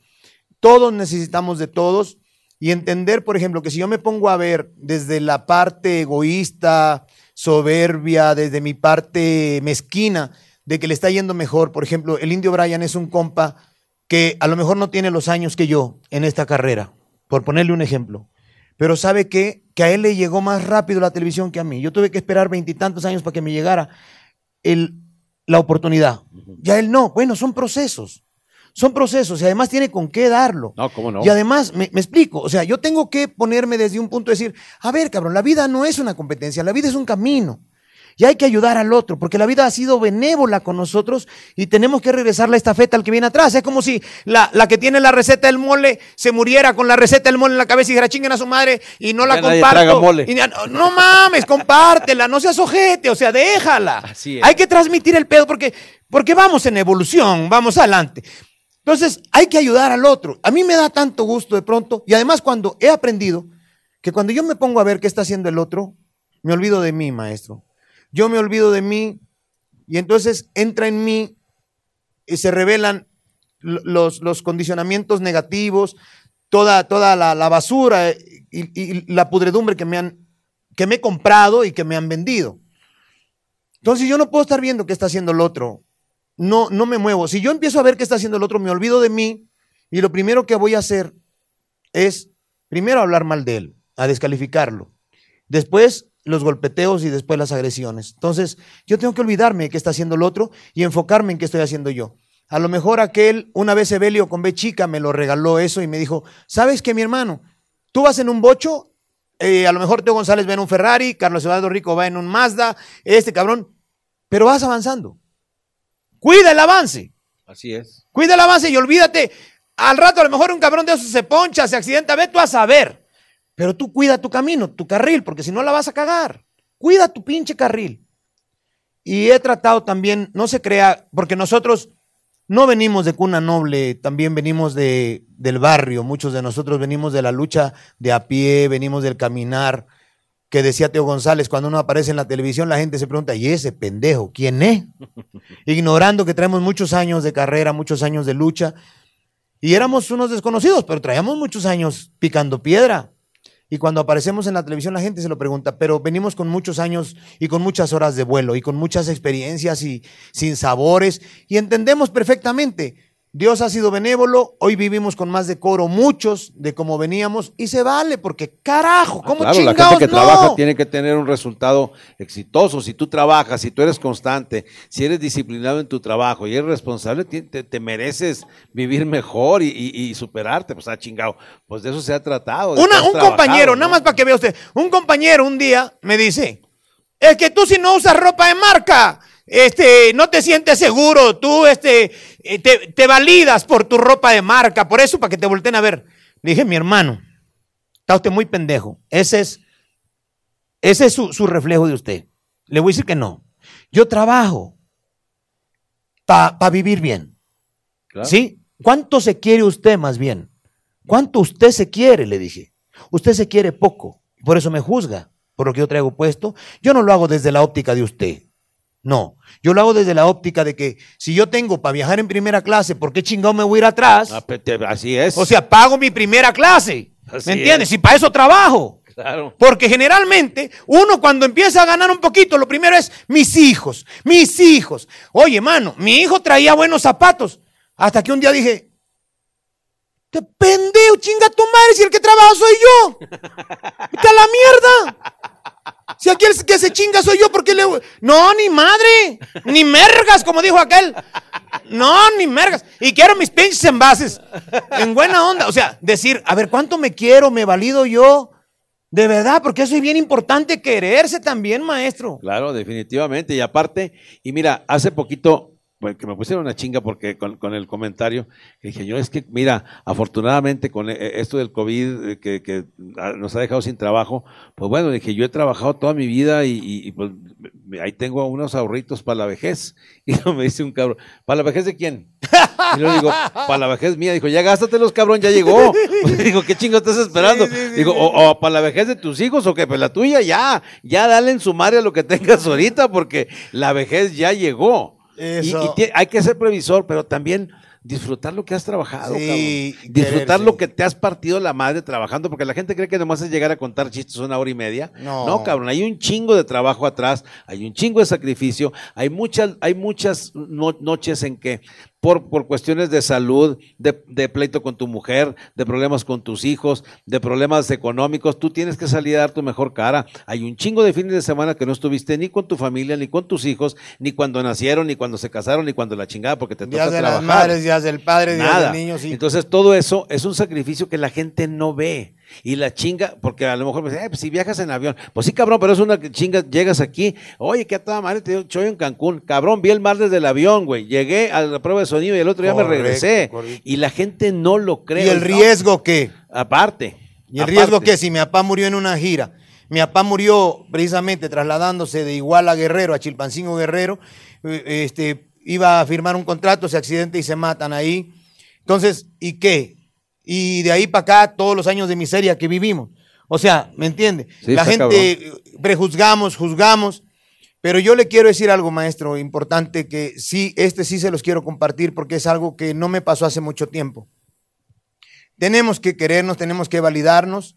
Todos necesitamos de todos. Y entender, por ejemplo, que si yo me pongo a ver desde la parte egoísta, soberbia, desde mi parte mezquina, de que le está yendo mejor, por ejemplo, el indio Brian es un compa que a lo mejor no tiene los años que yo en esta carrera, por ponerle un ejemplo. Pero sabe qué? que a él le llegó más rápido la televisión que a mí. Yo tuve que esperar veintitantos años para que me llegara el, la oportunidad. Ya él no. Bueno, son procesos. Son procesos y además tiene con qué darlo. No, ¿cómo no? Y además, me, me explico, o sea, yo tengo que ponerme desde un punto de decir, a ver, cabrón, la vida no es una competencia, la vida es un camino. Y hay que ayudar al otro, porque la vida ha sido benévola con nosotros y tenemos que regresar la estafeta al que viene atrás. Es como si la, la que tiene la receta del mole se muriera con la receta del mole en la cabeza y dijera, chinguen a su madre y no la Ya comparto. traga mole. Y no, no mames, compártela, no seas ojete, o sea, déjala. Así es. Hay que transmitir el pedo porque, porque vamos en evolución, vamos adelante. Entonces, hay que ayudar al otro. A mí me da tanto gusto de pronto, y además cuando he aprendido que cuando yo me pongo a ver qué está haciendo el otro, me olvido de mí, maestro. Yo me olvido de mí, y entonces entra en mí y se revelan lo- los, los condicionamientos negativos, toda, toda la, la basura y, y la pudredumbre que me, han, que me he comprado y que me han vendido. Entonces yo no puedo estar viendo qué está haciendo el otro. No, no me muevo. Si yo empiezo a ver qué está haciendo el otro, me olvido de mí y lo primero que voy a hacer es primero hablar mal de él, a descalificarlo. Después los golpeteos y después las agresiones. Entonces yo tengo que olvidarme de qué está haciendo el otro y enfocarme en qué estoy haciendo yo. A lo mejor aquel, una vez Evelio con B chica me lo regaló eso y me dijo, ¿sabes qué, mi hermano? Tú vas en un bocho, eh, a lo mejor Teo González va en un Ferrari, Carlos Eduardo Rico va en un Mazda, este cabrón, pero vas avanzando. Cuida el avance, Así es. cuida el avance y olvídate. Al rato a lo mejor un cabrón de esos se poncha, se accidenta, ve tú a saber. Pero tú cuida tu camino, tu carril, porque si no la vas a cagar. Cuida tu pinche carril. Y he tratado también, no se crea, porque nosotros no venimos de cuna noble, también venimos de, del barrio, muchos de nosotros venimos de la lucha de a pie, venimos del caminar, que decía Teo González, cuando uno aparece en la televisión la gente se pregunta, ¿y ese pendejo quién es? Ignorando que traemos muchos años de carrera, muchos años de lucha, y éramos unos desconocidos, pero traíamos muchos años picando piedra. Y cuando aparecemos en la televisión la gente se lo pregunta, pero venimos con muchos años y con muchas horas de vuelo y con muchas experiencias y sin sabores y entendemos perfectamente. Dios ha sido benévolo, hoy vivimos con más decoro muchos de como veníamos y se vale porque carajo, ¿cómo Ah, Claro, la chingados gente que no? trabaja tiene que tener un resultado exitoso. Si tú trabajas, si tú eres constante, si eres disciplinado en tu trabajo y eres responsable, te, te mereces vivir mejor y, y- y superarte. Pues, ah, chingado. Pues de eso se ha tratado. Una- un compañero, ¿no? nada más para que vea usted, un compañero un día me dice, es que tú si no usas ropa de marca, este, no te sientes seguro, tú este, eh, te, te validas por tu ropa de marca, por eso para que te volteen a ver. Le dije, mi hermano, está usted muy pendejo, ese es, ese es su, su reflejo de usted. Le voy a decir que no. Yo trabajo para vivir bien. Claro. ¿Sí? ¿Cuánto se quiere usted más bien? ¿Cuánto usted se quiere? Le dije. Usted se quiere poco. Por eso me juzga por lo que yo traigo puesto. Yo no lo hago desde la óptica de usted. No. Yo lo hago desde la óptica de que si yo tengo para viajar en primera clase, ¿por qué chingado me voy a ir atrás? Ah, te- Así es. O sea, pago mi primera clase. Así ¿Me entiendes? es. Y para eso trabajo. claro. Porque generalmente uno cuando empieza a ganar un poquito, lo primero es mis hijos, mis hijos. Oye, mano, mi hijo traía buenos zapatos. Hasta que un día dije, te pendejo, chinga tu madre, si el que trabaja soy yo. A la mierda. Si aquí el que se chinga soy yo, ¿por qué le.? No, ni madre, ni mergas, como dijo aquel. No, ni mergas. Y quiero mis pinches envases. En buena onda. O sea, decir, a ver, ¿cuánto me quiero? ¿Me valido yo? De verdad, porque eso es bien importante quererse también, maestro. Claro, definitivamente. Y aparte, y mira, hace poquito, que me pusieron una chinga porque con, con el comentario, que dije yo, es que, mira, afortunadamente con eh, esto del COVID eh, que, que nos ha dejado sin trabajo, pues bueno, dije, yo he trabajado toda mi vida y, y- y, pues ahí tengo unos ahorritos para la vejez. Y me dice un cabrón, ¿para la vejez de quién? Y luego digo, para la vejez mía. Dijo, ya gástatelos, cabrón, ya llegó. digo, ¿qué chingo estás esperando? Sí, sí, sí, digo, o, o para la vejez de tus hijos o que pues la tuya ya, ya dale en sumar a lo que tengas ahorita porque la vejez ya llegó. Eso. y hay que ser previsor, pero también disfrutar lo que has trabajado, Sí, cabrón. Disfrutar lo que te has partido la madre trabajando, porque la gente cree que nomás es llegar a contar chistes una hora y media. No. cabrón, hay un chingo de trabajo atrás, hay un chingo de sacrificio, hay muchas, hay muchas no- noches en que por, por cuestiones de salud, de, de pleito con tu mujer, de problemas con tus hijos, de problemas económicos, tú tienes que salir a dar tu mejor cara. Hay un chingo de fines de semana que no estuviste ni con tu familia, ni con tus hijos, ni cuando nacieron, ni cuando se casaron, ni cuando la chingada, porque te Días toca de trabajar. las madres, días del padre, días Nada. del niño, sí. Entonces todo eso es un sacrificio que la gente no ve. Y la chinga, porque a lo mejor me dice, "Eh, pues si viajas en avión, pues sí, cabrón, pero es una chinga, llegas aquí, oye, qué a toda madre, te estoy en Cancún, cabrón, vi el mar desde el avión, güey, llegué a la prueba de sonido y el otro día me regresé. correcto. Y la gente no lo cree. ¿Y el No, riesgo qué? aparte. ¿Y el riesgo qué? Si mi papá murió en una gira. Mi papá murió precisamente trasladándose de Iguala a Guerrero, a Chilpancingo Guerrero. eh, Este, iba a firmar un contrato, se accidenta y se matan ahí. Entonces, ¿y qué? Y de ahí para acá, todos los años de miseria que vivimos. O sea, ¿me entiende? Sí, La gente prejuzgamos, juzgamos. Pero yo le quiero decir algo, maestro, importante, que sí, este sí se los quiero compartir porque es algo que no me pasó hace mucho tiempo. Tenemos que querernos, tenemos que validarnos,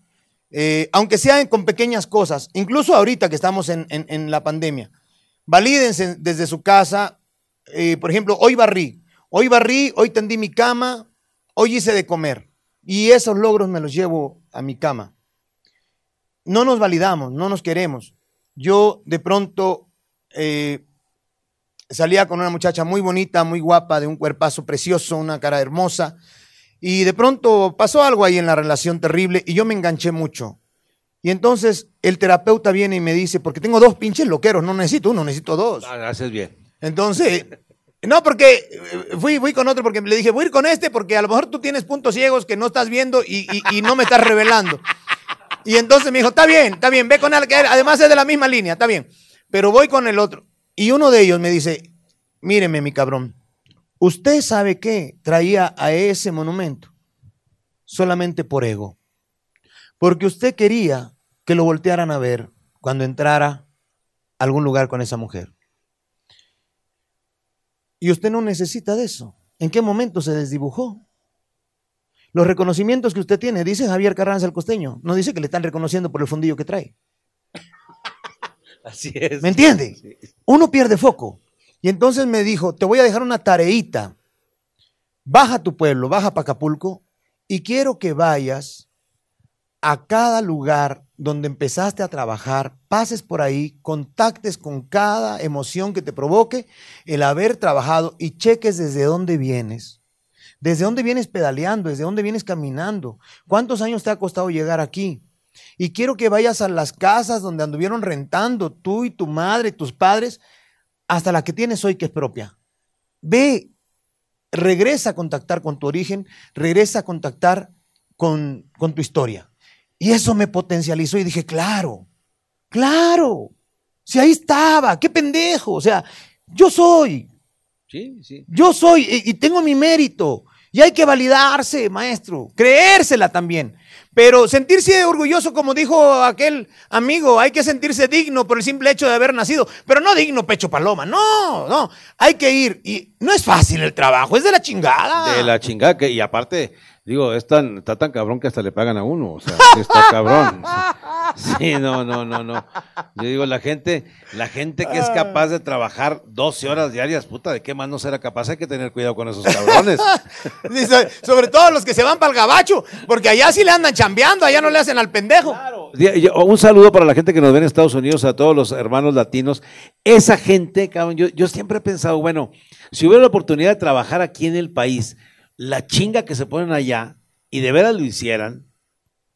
eh, aunque sean con pequeñas cosas, incluso ahorita que estamos en, en- en la pandemia. Valídense desde su casa. eh, por ejemplo, hoy barrí, hoy barrí, hoy tendí mi cama, hoy hice de comer. Y esos logros me los llevo a mi cama. No nos validamos, no nos queremos. Yo de pronto eh, salía con una muchacha muy bonita, muy guapa, de un cuerpazo precioso, una cara hermosa. Y de pronto pasó algo ahí en la relación terrible y yo me enganché mucho. Y entonces el terapeuta viene y me dice, porque tengo dos pinches loqueros, no necesito uno, necesito dos. Ah, haces bien. Entonces, no, porque eh, fui, fui con otro porque le dije, voy con este porque a lo mejor tú tienes puntos ciegos que no estás viendo y, y- y no me estás revelando. Y entonces me dijo, está bien, está bien, ve con él, que además es de la misma línea, está bien. Pero voy con el otro. Y uno de ellos me dice, míreme mi cabrón, ¿usted sabe qué traía a ese monumento? Solamente por ego. Porque usted quería que lo voltearan a ver cuando entrara a algún lugar con esa mujer. Y usted no necesita de eso. ¿En qué momento se desdibujó? Los reconocimientos que usted tiene, dice Javier Carranza el costeño, no dice que le están reconociendo por el fundillo que trae. Así es. ¿Me entiende? Uno pierde foco. Y entonces me dijo, te voy a dejar una tareita. Baja a tu pueblo, baja para Acapulco y quiero que vayas a cada lugar donde empezaste a trabajar, pases por ahí, contactes con cada emoción que te provoque el haber trabajado y cheques desde dónde vienes. ¿Desde dónde vienes pedaleando? ¿Desde dónde vienes caminando? ¿Cuántos años te ha costado llegar aquí? Y quiero que vayas a las casas donde anduvieron rentando tú y tu madre tus padres, hasta la que tienes hoy que es propia. Ve, regresa a contactar con tu origen, regresa a contactar con, con tu historia. Y eso me potencializó y dije, claro, claro, si ahí estaba, qué pendejo, o sea, yo soy, Sí, sí. yo soy y, y tengo mi mérito. Y hay que validarse, maestro, creérsela también. Pero sentirse orgulloso, como dijo aquel amigo, hay que sentirse digno por el simple hecho de haber nacido. Pero no digno pecho paloma, no, no. Hay que ir. Y no es fácil el trabajo, es de la chingada. De la chingada que, y aparte, digo, es tan, está tan cabrón que hasta le pagan a uno. O sea, está cabrón. Sí, no, no, no, no. Yo digo, la gente, la gente que es capaz de trabajar 12 horas diarias, puta, ¿de qué más no será capaz? Hay que tener cuidado con esos cabrones. Dice, Sobre todo los que se van para el gabacho, porque allá sí le andan chambeando, allá no le hacen al pendejo. Yo- Un saludo para la gente que nos ve en Estados Unidos, a todos los hermanos latinos. Esa gente, cabrón, yo, yo siempre he pensado, bueno, si hubiera la oportunidad de trabajar aquí en el país, la chinga que se ponen allá, y de veras lo hicieran,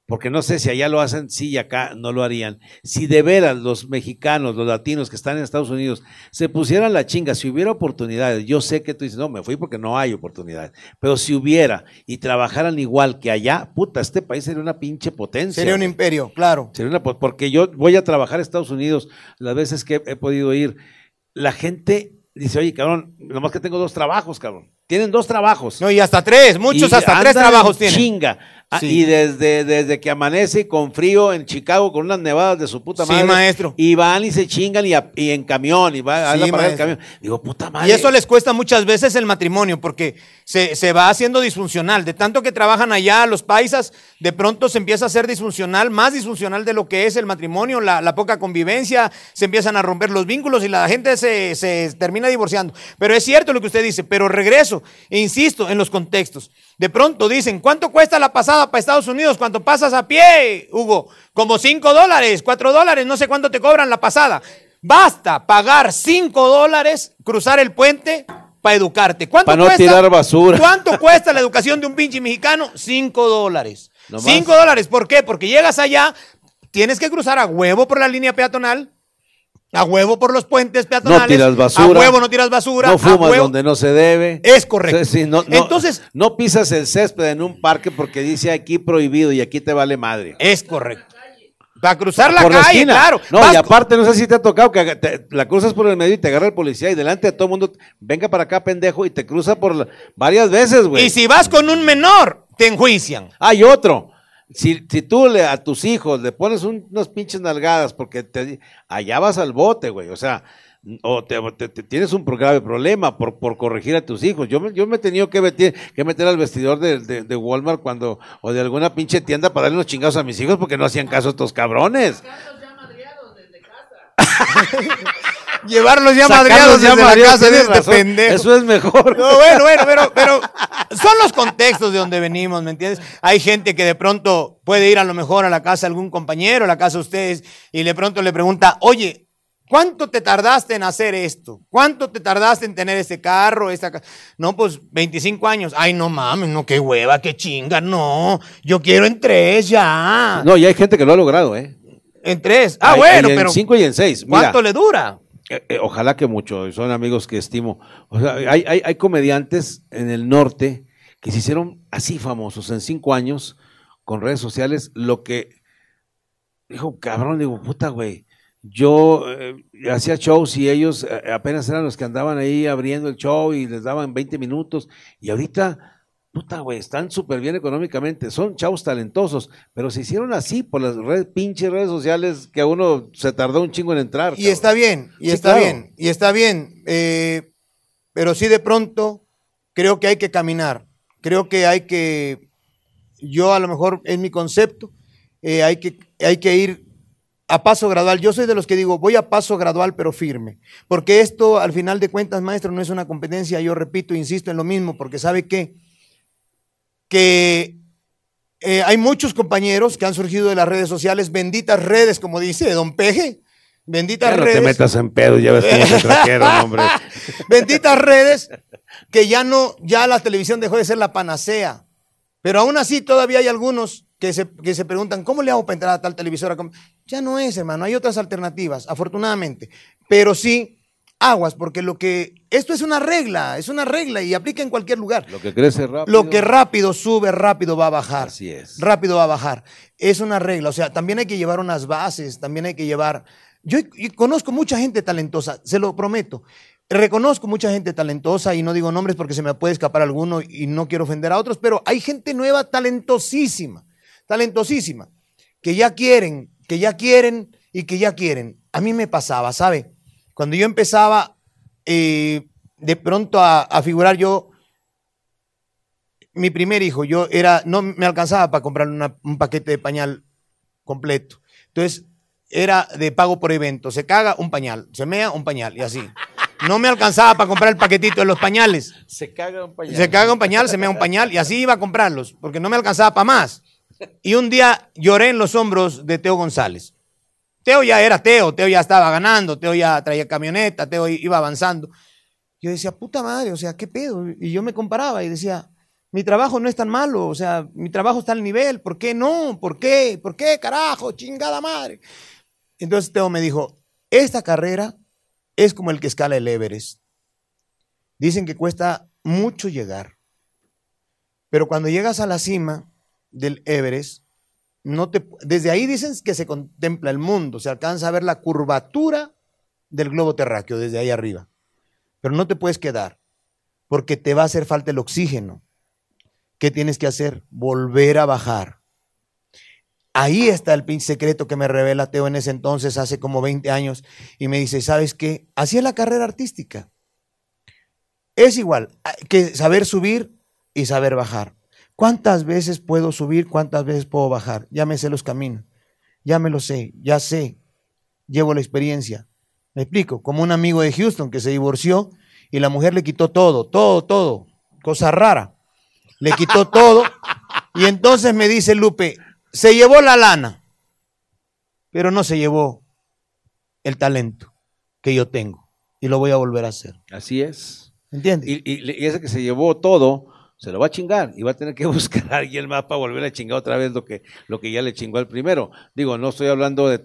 porque no sé si allá lo hacen, sí, y acá no lo harían. Si de veras los mexicanos, los latinos que están en Estados Unidos, se pusieran la chinga, si hubiera oportunidades, yo sé que tú dices, no, me fui porque no hay oportunidades, pero si hubiera y trabajaran igual que allá, puta, este país sería una pinche potencia. Sería un imperio, claro. Sería una po- porque yo voy a trabajar a Estados Unidos las veces que he podido ir. La gente dice, oye, cabrón, nomás que tengo dos trabajos, cabrón. Tienen dos trabajos. No, y hasta tres, muchos Y hasta tres trabajos en tienen. Chinga. Ah, Sí. Y desde, desde que amanece con frío en Chicago, con unas nevadas de su puta Sí, madre. maestro. Y van y se chingan y, a- y en camión, y va a Sí, la del camión. Digo, puta madre. Y eso les cuesta muchas veces el matrimonio porque se, se va haciendo disfuncional. De tanto que trabajan allá los paisas, de pronto se empieza a hacer disfuncional, más disfuncional de lo que es el matrimonio, la, la poca convivencia, se empiezan a romper los vínculos y la gente se, se termina divorciando. Pero es cierto lo que usted dice, pero regreso, e insisto, en los contextos. De pronto dicen, ¿cuánto cuesta la pasada para Estados Unidos cuando pasas a pie, Hugo? Como 5 dólares, 4 dólares, no sé cuánto te cobran la pasada. Basta pagar 5 dólares, cruzar el puente para educarte. ¿Cuánto no cuesta? tirar basura. ¿Cuánto cuesta la educación de un pinche mexicano? 5 dólares. No más. Cinco dólares. ¿Por qué? Porque llegas allá, tienes que cruzar a huevo por la línea peatonal, a huevo por los puentes peatonales. No tiras basura. A huevo no tiras basura. No a fumas huevo- donde no se debe. Es correcto. Sí, sí, no, no- Entonces- no pisas el césped en un parque porque dice aquí prohibido y aquí te vale madre. Es correcto. Para cruzar la Por calle, claro. No, Vas y aparte, no sé si te ha tocado que te- la cruzas por el medio y te agarra el policía y delante de todo el mundo, venga para acá, pendejo, y te cruza por la- varias veces, güey. Y si vas con un menor, te enjuician. Hay otro. Si, si tú le, a tus hijos le pones un- unas pinches nalgadas porque te, allá vas al bote, güey. O sea, o te, o te- te- tienes un grave problema por, por corregir a tus hijos. Yo me, yo me he tenido que meter, que meter al vestidor de, de- de Walmart cuando, o de alguna pinche tienda para darle unos chingados a mis hijos porque no hacían caso a estos cabrones. Llevarlos ya madreados ya desde la casa de este razón. pendejo. Eso es mejor. No, bueno, bueno, pero, pero son los contextos de donde venimos, ¿me entiendes? Hay gente que de pronto puede ir a lo mejor a la casa de algún compañero, a la casa de ustedes, y de pronto le pregunta, oye, ¿cuánto te tardaste en hacer esto? ¿Cuánto te tardaste en tener este carro? Esta ca-?" No, pues 25 años. Ay, no mames, no, qué hueva, qué chinga, no. Yo quiero en tres ya. No, y hay gente que lo ha logrado, ¿eh? En tres. Ah, Hay- bueno, hay en pero cinco y en seis. Mira, ¿cuánto le dura? Eh, eh, ojalá que mucho, son amigos que estimo. O sea, hay, hay, comediantes en el norte que se hicieron así famosos en cinco años con redes sociales, lo que dijo, cabrón, digo, puta, güey. Yo eh, hacía shows y ellos apenas eran los que andaban ahí abriendo el show y les daban 20 minutos. Y ahorita, puta, güey, están súper bien económicamente. Son chavos talentosos, pero se hicieron así por las redes, pinches redes sociales que a uno se tardó un chingo en entrar. Y cabrón. está bien, y Sí, está claro. bien, y está bien. eh, pero sí de pronto creo que hay que caminar. Creo que hay que, yo a lo mejor es mi concepto, eh, hay, que, hay que ir a paso gradual. Yo soy de los que digo, voy a paso gradual pero firme. Porque esto, al final de cuentas, maestro, no es una competencia. Yo repito, insisto en lo mismo, porque sabe qué? Que eh, hay muchos compañeros que han surgido de las redes sociales, benditas redes, como dice Don Peje. Benditas Ya no redes. te metas en pedo, ya ves cómo te trajeron, hombre. benditas redes que ya no, ya la televisión dejó de ser la panacea. Pero aún así todavía hay algunos que se, que se preguntan, ¿cómo le hago para entrar a tal televisora? Ya no es, hermano, hay otras alternativas, afortunadamente. Pero sí, aguas, porque lo que, esto es una regla, es una regla y aplica en cualquier lugar. Lo que crece rápido. Lo que rápido sube, rápido va a bajar. Así es. Rápido va a bajar. Es una regla. O sea, también hay que llevar unas bases, también hay que llevar. Yo y conozco mucha gente talentosa, se lo prometo. Reconozco mucha gente talentosa y no digo nombres porque se me puede escapar alguno y no quiero ofender a otros, pero hay gente nueva talentosísima, talentosísima, que ya quieren, que ya quieren y que ya quieren. A mí me pasaba, ¿sabe? Cuando yo empezaba eh, de pronto a, a figurar yo, mi primer hijo, yo era, no me alcanzaba para comprar una- un paquete de pañal completo. Entonces, era de pago por evento. Se caga un pañal, se mea un pañal y así. No me alcanzaba para comprar el paquetito de los pañales. Se caga un pañal. Se caga un pañal, se mea un pañal y así iba a comprarlos, porque no me alcanzaba para más. Y un día lloré en los hombros de Teo González. Teo ya era Teo, Teo ya estaba ganando, Teo ya traía camioneta, Teo iba avanzando. Yo decía, puta madre, o sea, ¿qué pedo? Y yo me comparaba y decía, mi trabajo no es tan malo, o sea, mi trabajo está al nivel, ¿por qué no? ¿Por qué? ¿Por qué, carajo? Chingada madre. Entonces Teo me dijo, esta carrera es como el que escala el Everest. Dicen que cuesta mucho llegar, pero cuando llegas a la cima del Everest, no te, desde ahí dicen que se contempla el mundo, se alcanza a ver la curvatura del globo terráqueo desde ahí arriba. Pero no te puedes quedar, porque te va a hacer falta el oxígeno. ¿Qué tienes que hacer? Volver a bajar. Ahí está el secreto que me revela Teo en ese entonces, hace como 20 años, y me dice, ¿sabes qué? Así es la carrera artística. Es igual que saber subir y saber bajar. ¿Cuántas veces puedo subir? ¿Cuántas veces puedo bajar? Ya me sé los caminos. Ya me lo sé, ya sé. Llevo la experiencia. Me explico, como un amigo de Houston que se divorció y la mujer le quitó todo, todo, todo. Cosa rara. Le quitó todo. Y entonces me dice Lupe, se llevó la lana, pero no se llevó el talento que yo tengo. Y lo voy a volver a hacer. Así es. ¿Entiendes? Y, y- y ese que se llevó todo, se lo va a chingar y va a tener que buscar a alguien más para volver a chingar otra vez lo que, lo que ya le chingó al primero. Digo, no estoy hablando de...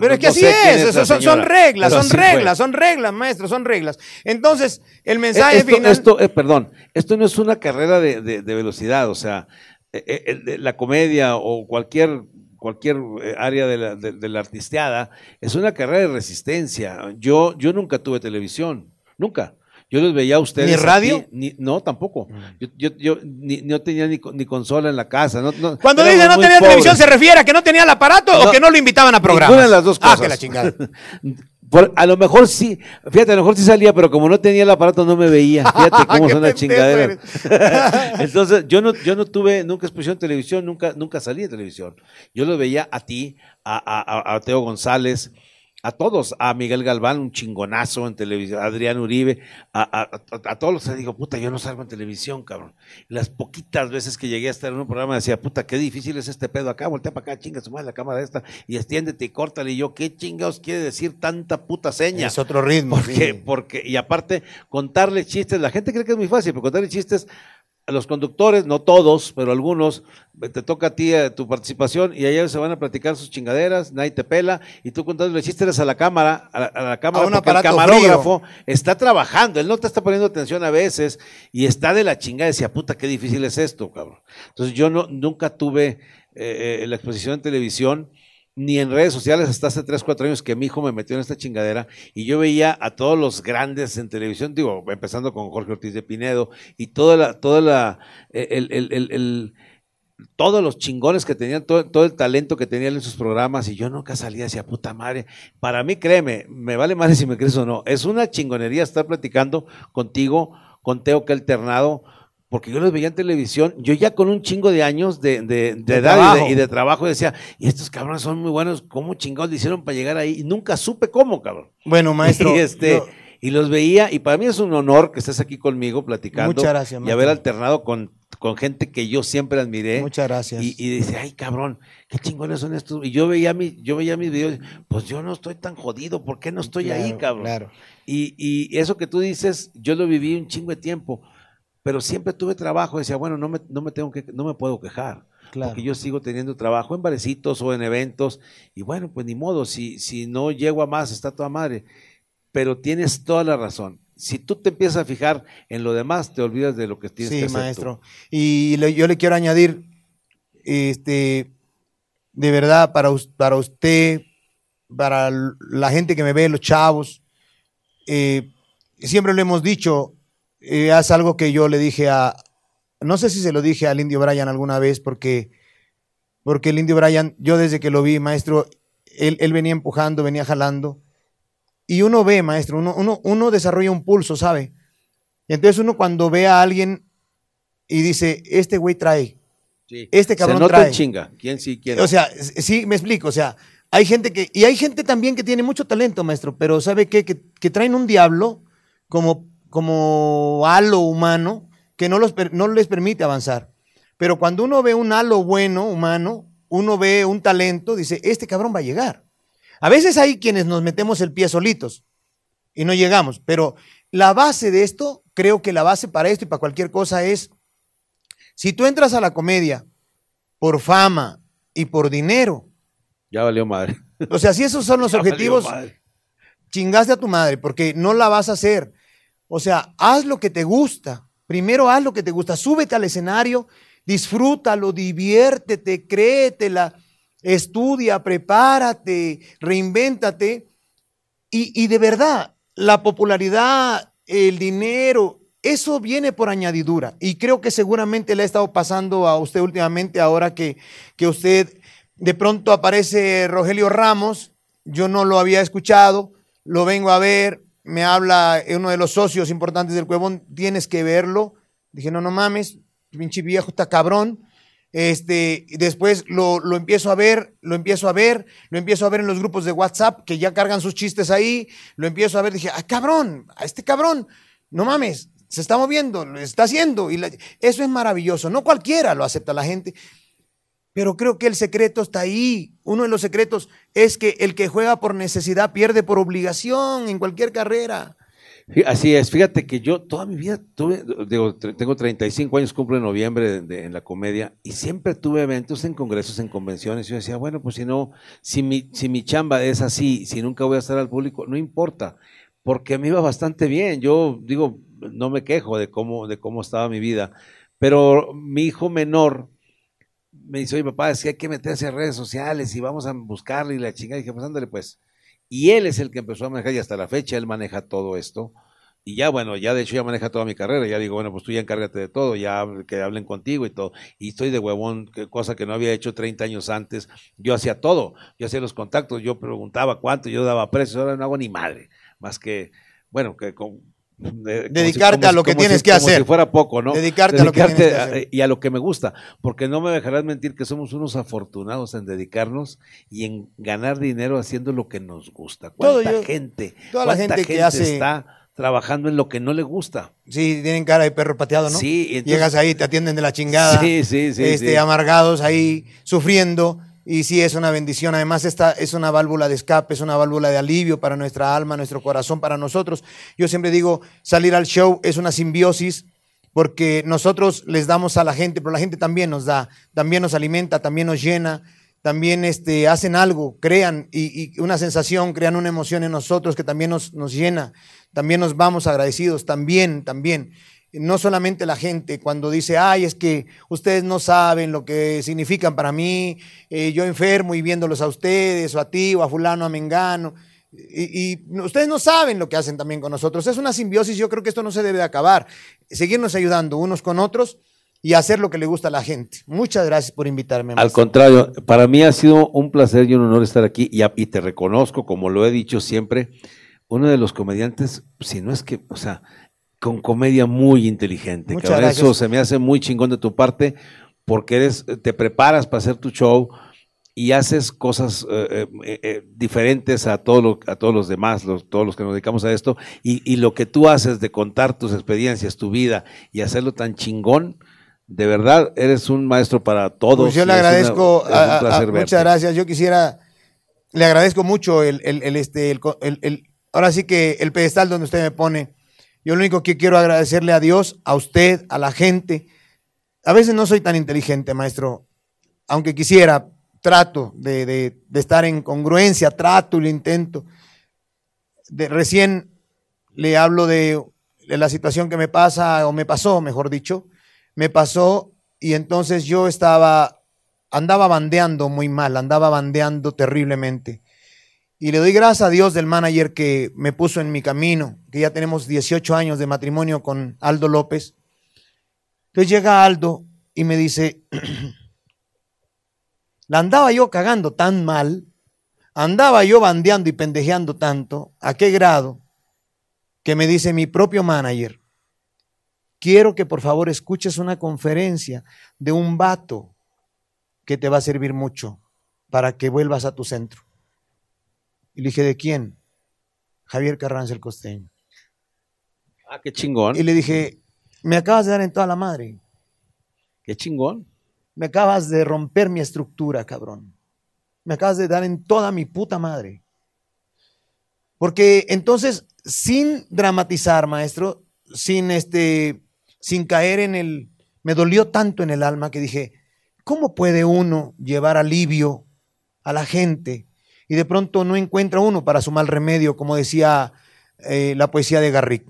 pero es que así es, son, reglas, son reglas, son reglas, maestro, son reglas. Entonces, el mensaje esto, final... Esto, eh, perdón, esto no es una carrera de, de velocidad, o sea, eh, eh, la comedia o cualquier cualquier área de la, de, la, artisteada, es una carrera de resistencia. Yo, yo nunca tuve televisión, nunca. Yo los veía a ustedes. ¿Ni radio? ni, no, tampoco. Mm. Yo, yo, ni, no tenía ni, ni, consola en la casa. No, no, Cuando dice no tenía televisión, ¿se refiere a que no tenía el aparato o que no lo invitaban a programas? Ninguna de las dos cosas. Ah, que la chingada. a lo mejor sí, fíjate, a lo mejor sí salía, pero como no tenía el aparato no me veía. Fíjate cómo son las chingaderas. Entonces, yo no, yo no tuve nunca exposición en televisión, nunca, nunca salí en televisión. Yo lo veía a ti, a, a, a Teo González, a todos, a Miguel Galván, un chingonazo en televisión, a Adrián Uribe, a, a, todos los que digo, puta, yo no salgo en televisión, cabrón. Las poquitas veces que llegué a estar en un programa decía, puta, qué difícil es este pedo acá, voltea para acá, chinga su madre la cámara esta, y extiéndete y córtale. Y yo, ¿qué chingados quiere decir tanta puta seña? Es otro ritmo. Porque, porque, y aparte, contarle chistes, la gente cree que es muy fácil, pero contarle chistes los conductores, no todos, pero algunos, te toca a ti eh, tu participación y ellos se van a platicar sus chingaderas, nadie te pela, y tú contando chistes a la cámara, a la, cámara, porque el camarógrafo está trabajando, él no te está poniendo atención a veces y está de la chingada, decía, puta, qué difícil es esto, cabrón. Entonces yo no, nunca tuve eh, eh, la exposición en televisión, ni en redes sociales hasta hace 3, 4 años que mi hijo me metió en esta chingadera y yo veía a todos los grandes en televisión, digo, empezando con Jorge Ortiz de Pinedo y toda la, toda la, el, el, el, todos los chingones que tenían, todo, todo, el talento que tenían en sus programas y yo nunca salía hacia puta madre. Para mí, créeme, me vale más si me crees o no, es una chingonería estar platicando contigo, con Teo que alternado porque yo los veía en televisión, yo ya con un chingo de años de, edad y de, trabajo decía, y estos cabrones son muy buenos, ¿cómo chingados le hicieron para llegar ahí? Y nunca supe cómo, cabrón. Bueno, maestro. Y, este, y los veía, y para mí es un honor que estés aquí conmigo platicando. Muchas gracias, Y haber alternado con, con gente que yo siempre admiré. Muchas gracias. Y, y dice, ay, cabrón, qué chingones son estos. Y yo veía, mi, yo veía mis videos, pues yo no estoy tan jodido, ¿por qué no estoy ahí, cabrón? Claro. Y, y eso que tú dices, yo lo viví un chingo de tiempo pero siempre tuve trabajo, decía, bueno, no me, no me tengo que, no me puedo quejar. Porque yo sigo teniendo trabajo en barecitos o en eventos, y bueno, pues ni modo, si, si no llego a más, está toda madre. Pero tienes toda la razón. Si tú te empiezas a fijar en lo demás, te olvidas de lo que tienes que hacer. Sí, maestro. Y yo le quiero añadir, este, de verdad, para, para usted, para la gente que me ve, los chavos, eh, siempre lo hemos dicho, es algo que yo le dije a, no sé si se lo dije al indio Brian alguna vez, porque, porque el indio Brian, yo desde que lo vi, maestro, él, él venía empujando, venía jalando. Y uno ve, maestro, uno, uno, uno desarrolla un pulso, ¿sabe? Y entonces uno cuando ve a alguien y dice, este güey trae, este cabrón se nota trae. chinga, ¿quién sí quiere? O sea, sí, me explico, o sea, hay gente que, y hay gente también que tiene mucho talento, maestro, pero ¿sabe qué? Que, que traen un diablo como como halo humano que no, los, no les permite avanzar. Pero cuando uno ve un halo bueno, humano, uno ve un talento, dice, este cabrón va a llegar. A veces hay quienes nos metemos el pie solitos y no llegamos, pero la base de esto, creo que la base para esto y para cualquier cosa es, si tú entras a la comedia por fama y por dinero, ya valió madre. O sea, si esos son los objetivos, chingaste a tu madre, porque no la vas a hacer. O sea, haz lo que te gusta. Primero haz lo que te gusta. Súbete al escenario, disfrútalo, diviértete, créetela, estudia, prepárate, reinvéntate. Y, y de verdad, la popularidad, el dinero, eso viene por añadidura. Y creo que seguramente le ha estado pasando a usted últimamente, ahora que, que usted de pronto aparece Rogelio Ramos. Yo no lo había escuchado, lo vengo a ver, me habla uno de los socios importantes del Cuevón, tienes que verlo. Dije, no, no mames, pinche viejo está cabrón. Este, después lo, lo, empiezo a ver, lo empiezo a ver, lo empiezo a ver en los grupos de WhatsApp que ya cargan sus chistes ahí, lo empiezo a ver, dije, ah, cabrón, a este cabrón, no mames, se está moviendo, lo está haciendo. Y eso es maravilloso, no cualquiera lo acepta la gente. Pero creo que el secreto está ahí. Uno de los secretos es que el que juega por necesidad pierde por obligación en cualquier carrera. Así es, fíjate que yo toda mi vida tuve, digo, tengo 35 años, cumplo en noviembre en la comedia y siempre tuve eventos en congresos, en convenciones. Yo decía, bueno, pues si no, si mi, si mi chamba es así, si nunca voy a estar al público, no importa, porque me iba bastante bien. Yo digo, no me quejo de cómo, de cómo estaba mi vida, pero mi hijo menor me dice, oye papá, es que hay que meterse a redes sociales y vamos a buscarle y la chingada. Dije, pues ándale pues. Y él es el que empezó a manejar y hasta la fecha él maneja todo esto. Y ya, bueno, ya de hecho ya maneja toda mi carrera. Ya digo, bueno, pues tú ya encárgate de todo, ya que hablen contigo y todo. Y estoy de huevón, cosa que no había hecho 30 años antes. Yo hacía todo. Yo hacía los contactos, yo preguntaba cuánto, yo daba precios. Ahora no hago ni madre. Más que, bueno, que con, Dedicarte a lo que tienes que hacer. Como si fuera poco, ¿no? Dedicarte, a lo que tienes que hacer. y a lo que me gusta. Porque no me dejarás mentir que somos unos afortunados en dedicarnos y en ganar dinero haciendo lo que nos gusta. ¿Cuánta gente? Toda la gente, que hace... está trabajando en lo que no le gusta. Sí, tienen cara de perro pateado, ¿no? Sí. Llegas ahí, te atienden de la chingada. Sí, sí, sí. Este, Amargados ahí, sufriendo y sí, es una bendición. Además, esta es una válvula de escape, es una válvula de alivio para nuestra alma, nuestro corazón, para nosotros. Yo siempre digo, salir al show es una simbiosis porque nosotros les damos a la gente, pero la gente también nos da, también nos alimenta, también nos llena, también este, hacen algo, crean y, una sensación, crean una emoción en nosotros que también nos, nos llena, también nos vamos agradecidos, también, también no solamente la gente cuando dice, ay, es que ustedes no saben lo que significan para mí, eh, yo enfermo y viéndolos a ustedes, o a ti, o a fulano, a Mengano, y, y, ustedes no saben lo que hacen también con nosotros. Es una simbiosis, yo creo que esto no se debe de acabar, seguirnos ayudando unos con otros y hacer lo que le gusta a la gente. Muchas gracias por invitarme. Al contrario, para mí ha sido un placer y un honor estar aquí y, y te reconozco, como lo he dicho siempre, uno de los comediantes, si no es que, o sea, con comedia muy inteligente. Eso se me hace muy chingón de tu parte porque eres, te preparas para hacer tu show y haces cosas eh, eh, eh, diferentes a, todo a todos los demás, todos los que nos dedicamos a esto, y, lo que tú haces de contar tus experiencias, tu vida y hacerlo tan chingón, de verdad eres un maestro para todos. Pues yo le agradezco, muchas gracias. Yo quisiera, le agradezco mucho el, el, este, el, ahora sí que el pedestal donde usted me pone yo lo único que quiero agradecerle a Dios, a usted, a la gente. A veces no soy tan inteligente, maestro, aunque quisiera, trato de, estar en congruencia, trato y lo intento. De, recién le hablo de, de la situación que me pasa, o me pasó, mejor dicho, me pasó y entonces yo estaba, andaba bandeando muy mal, andaba bandeando terriblemente. Y le doy gracias a Dios del manager que me puso en mi camino, que ya tenemos 18 años de matrimonio con Aldo López. Entonces llega Aldo y me dice, la andaba yo cagando tan mal, andaba yo bandeando y pendejeando tanto, ¿a qué grado? Que me dice mi propio manager, quiero que por favor escuches una conferencia de un vato que te va a servir mucho para que vuelvas a tu centro. Y le dije, ¿de quién? Javier Carranza el costeño. Ah, qué chingón. Y le dije, me acabas de dar en toda la madre. Qué chingón. Me acabas de romper mi estructura, cabrón. Me acabas de dar en toda mi puta madre. Porque entonces, sin dramatizar, maestro, sin este, sin caer en el, me dolió tanto en el alma que dije, ¿cómo puede uno llevar alivio a la gente y de pronto no encuentra uno para su mal remedio, como decía eh, la poesía de Garrick.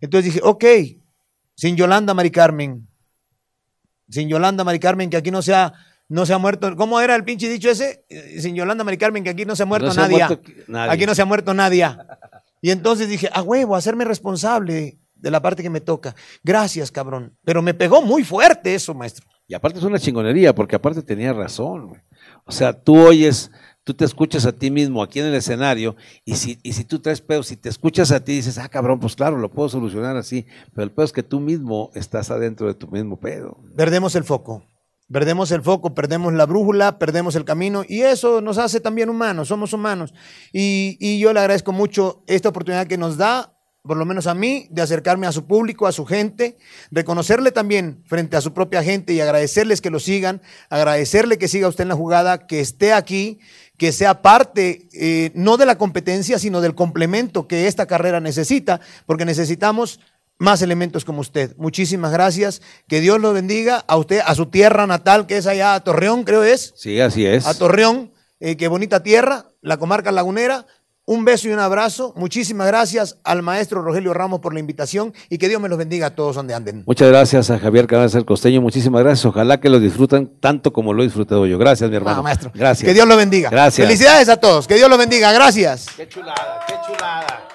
Entonces dije, ok, sin Yolanda Mari Carmen, sin Yolanda Mari Carmen, que aquí no se ha, no se ha muerto, ¿cómo era el pinche dicho ese? Eh, sin Yolanda Mari Carmen, que aquí no se ha muerto, nadie. Aquí no se ha muerto nadie. Y entonces dije, a huevo, hacerme responsable de la parte que me toca. Gracias, cabrón. Pero me pegó muy fuerte eso, maestro. Y aparte es una chingonería, porque aparte tenía razón. O sea, tú oyes tú te escuchas a ti mismo aquí en el escenario y si, y si tú traes pedos, si te escuchas a ti dices, ah, cabrón, pues claro, lo puedo solucionar así, pero el pedo es que tú mismo estás adentro de tu mismo pedo. Perdemos el foco, perdemos el foco, perdemos la brújula, perdemos el camino y eso nos hace también humanos, somos humanos. Y, y yo le agradezco mucho esta oportunidad que nos da por lo menos a mí, de acercarme a su público, a su gente, reconocerle también frente a su propia gente y agradecerles que lo sigan, agradecerle que siga usted en la jugada, que esté aquí, que sea parte eh, no de la competencia, sino del complemento que esta carrera necesita, porque necesitamos más elementos como usted. Muchísimas gracias. Que Dios lo bendiga a usted, a su tierra natal, que es allá a Torreón, creo es. Sí, así es. A Torreón, eh, qué bonita tierra, la comarca lagunera. Un beso y un abrazo. Muchísimas gracias al maestro Rogelio Ramos por la invitación y que Dios me los bendiga a todos donde anden. Muchas gracias a Javier Cabezas el Costeño. Muchísimas gracias. Ojalá que lo disfruten tanto como lo he disfrutado yo. Gracias, mi hermano. Ah, maestro. Gracias. Que Dios lo bendiga. Gracias. Felicidades a todos. Que Dios lo bendiga. Gracias. Qué chulada, qué chulada.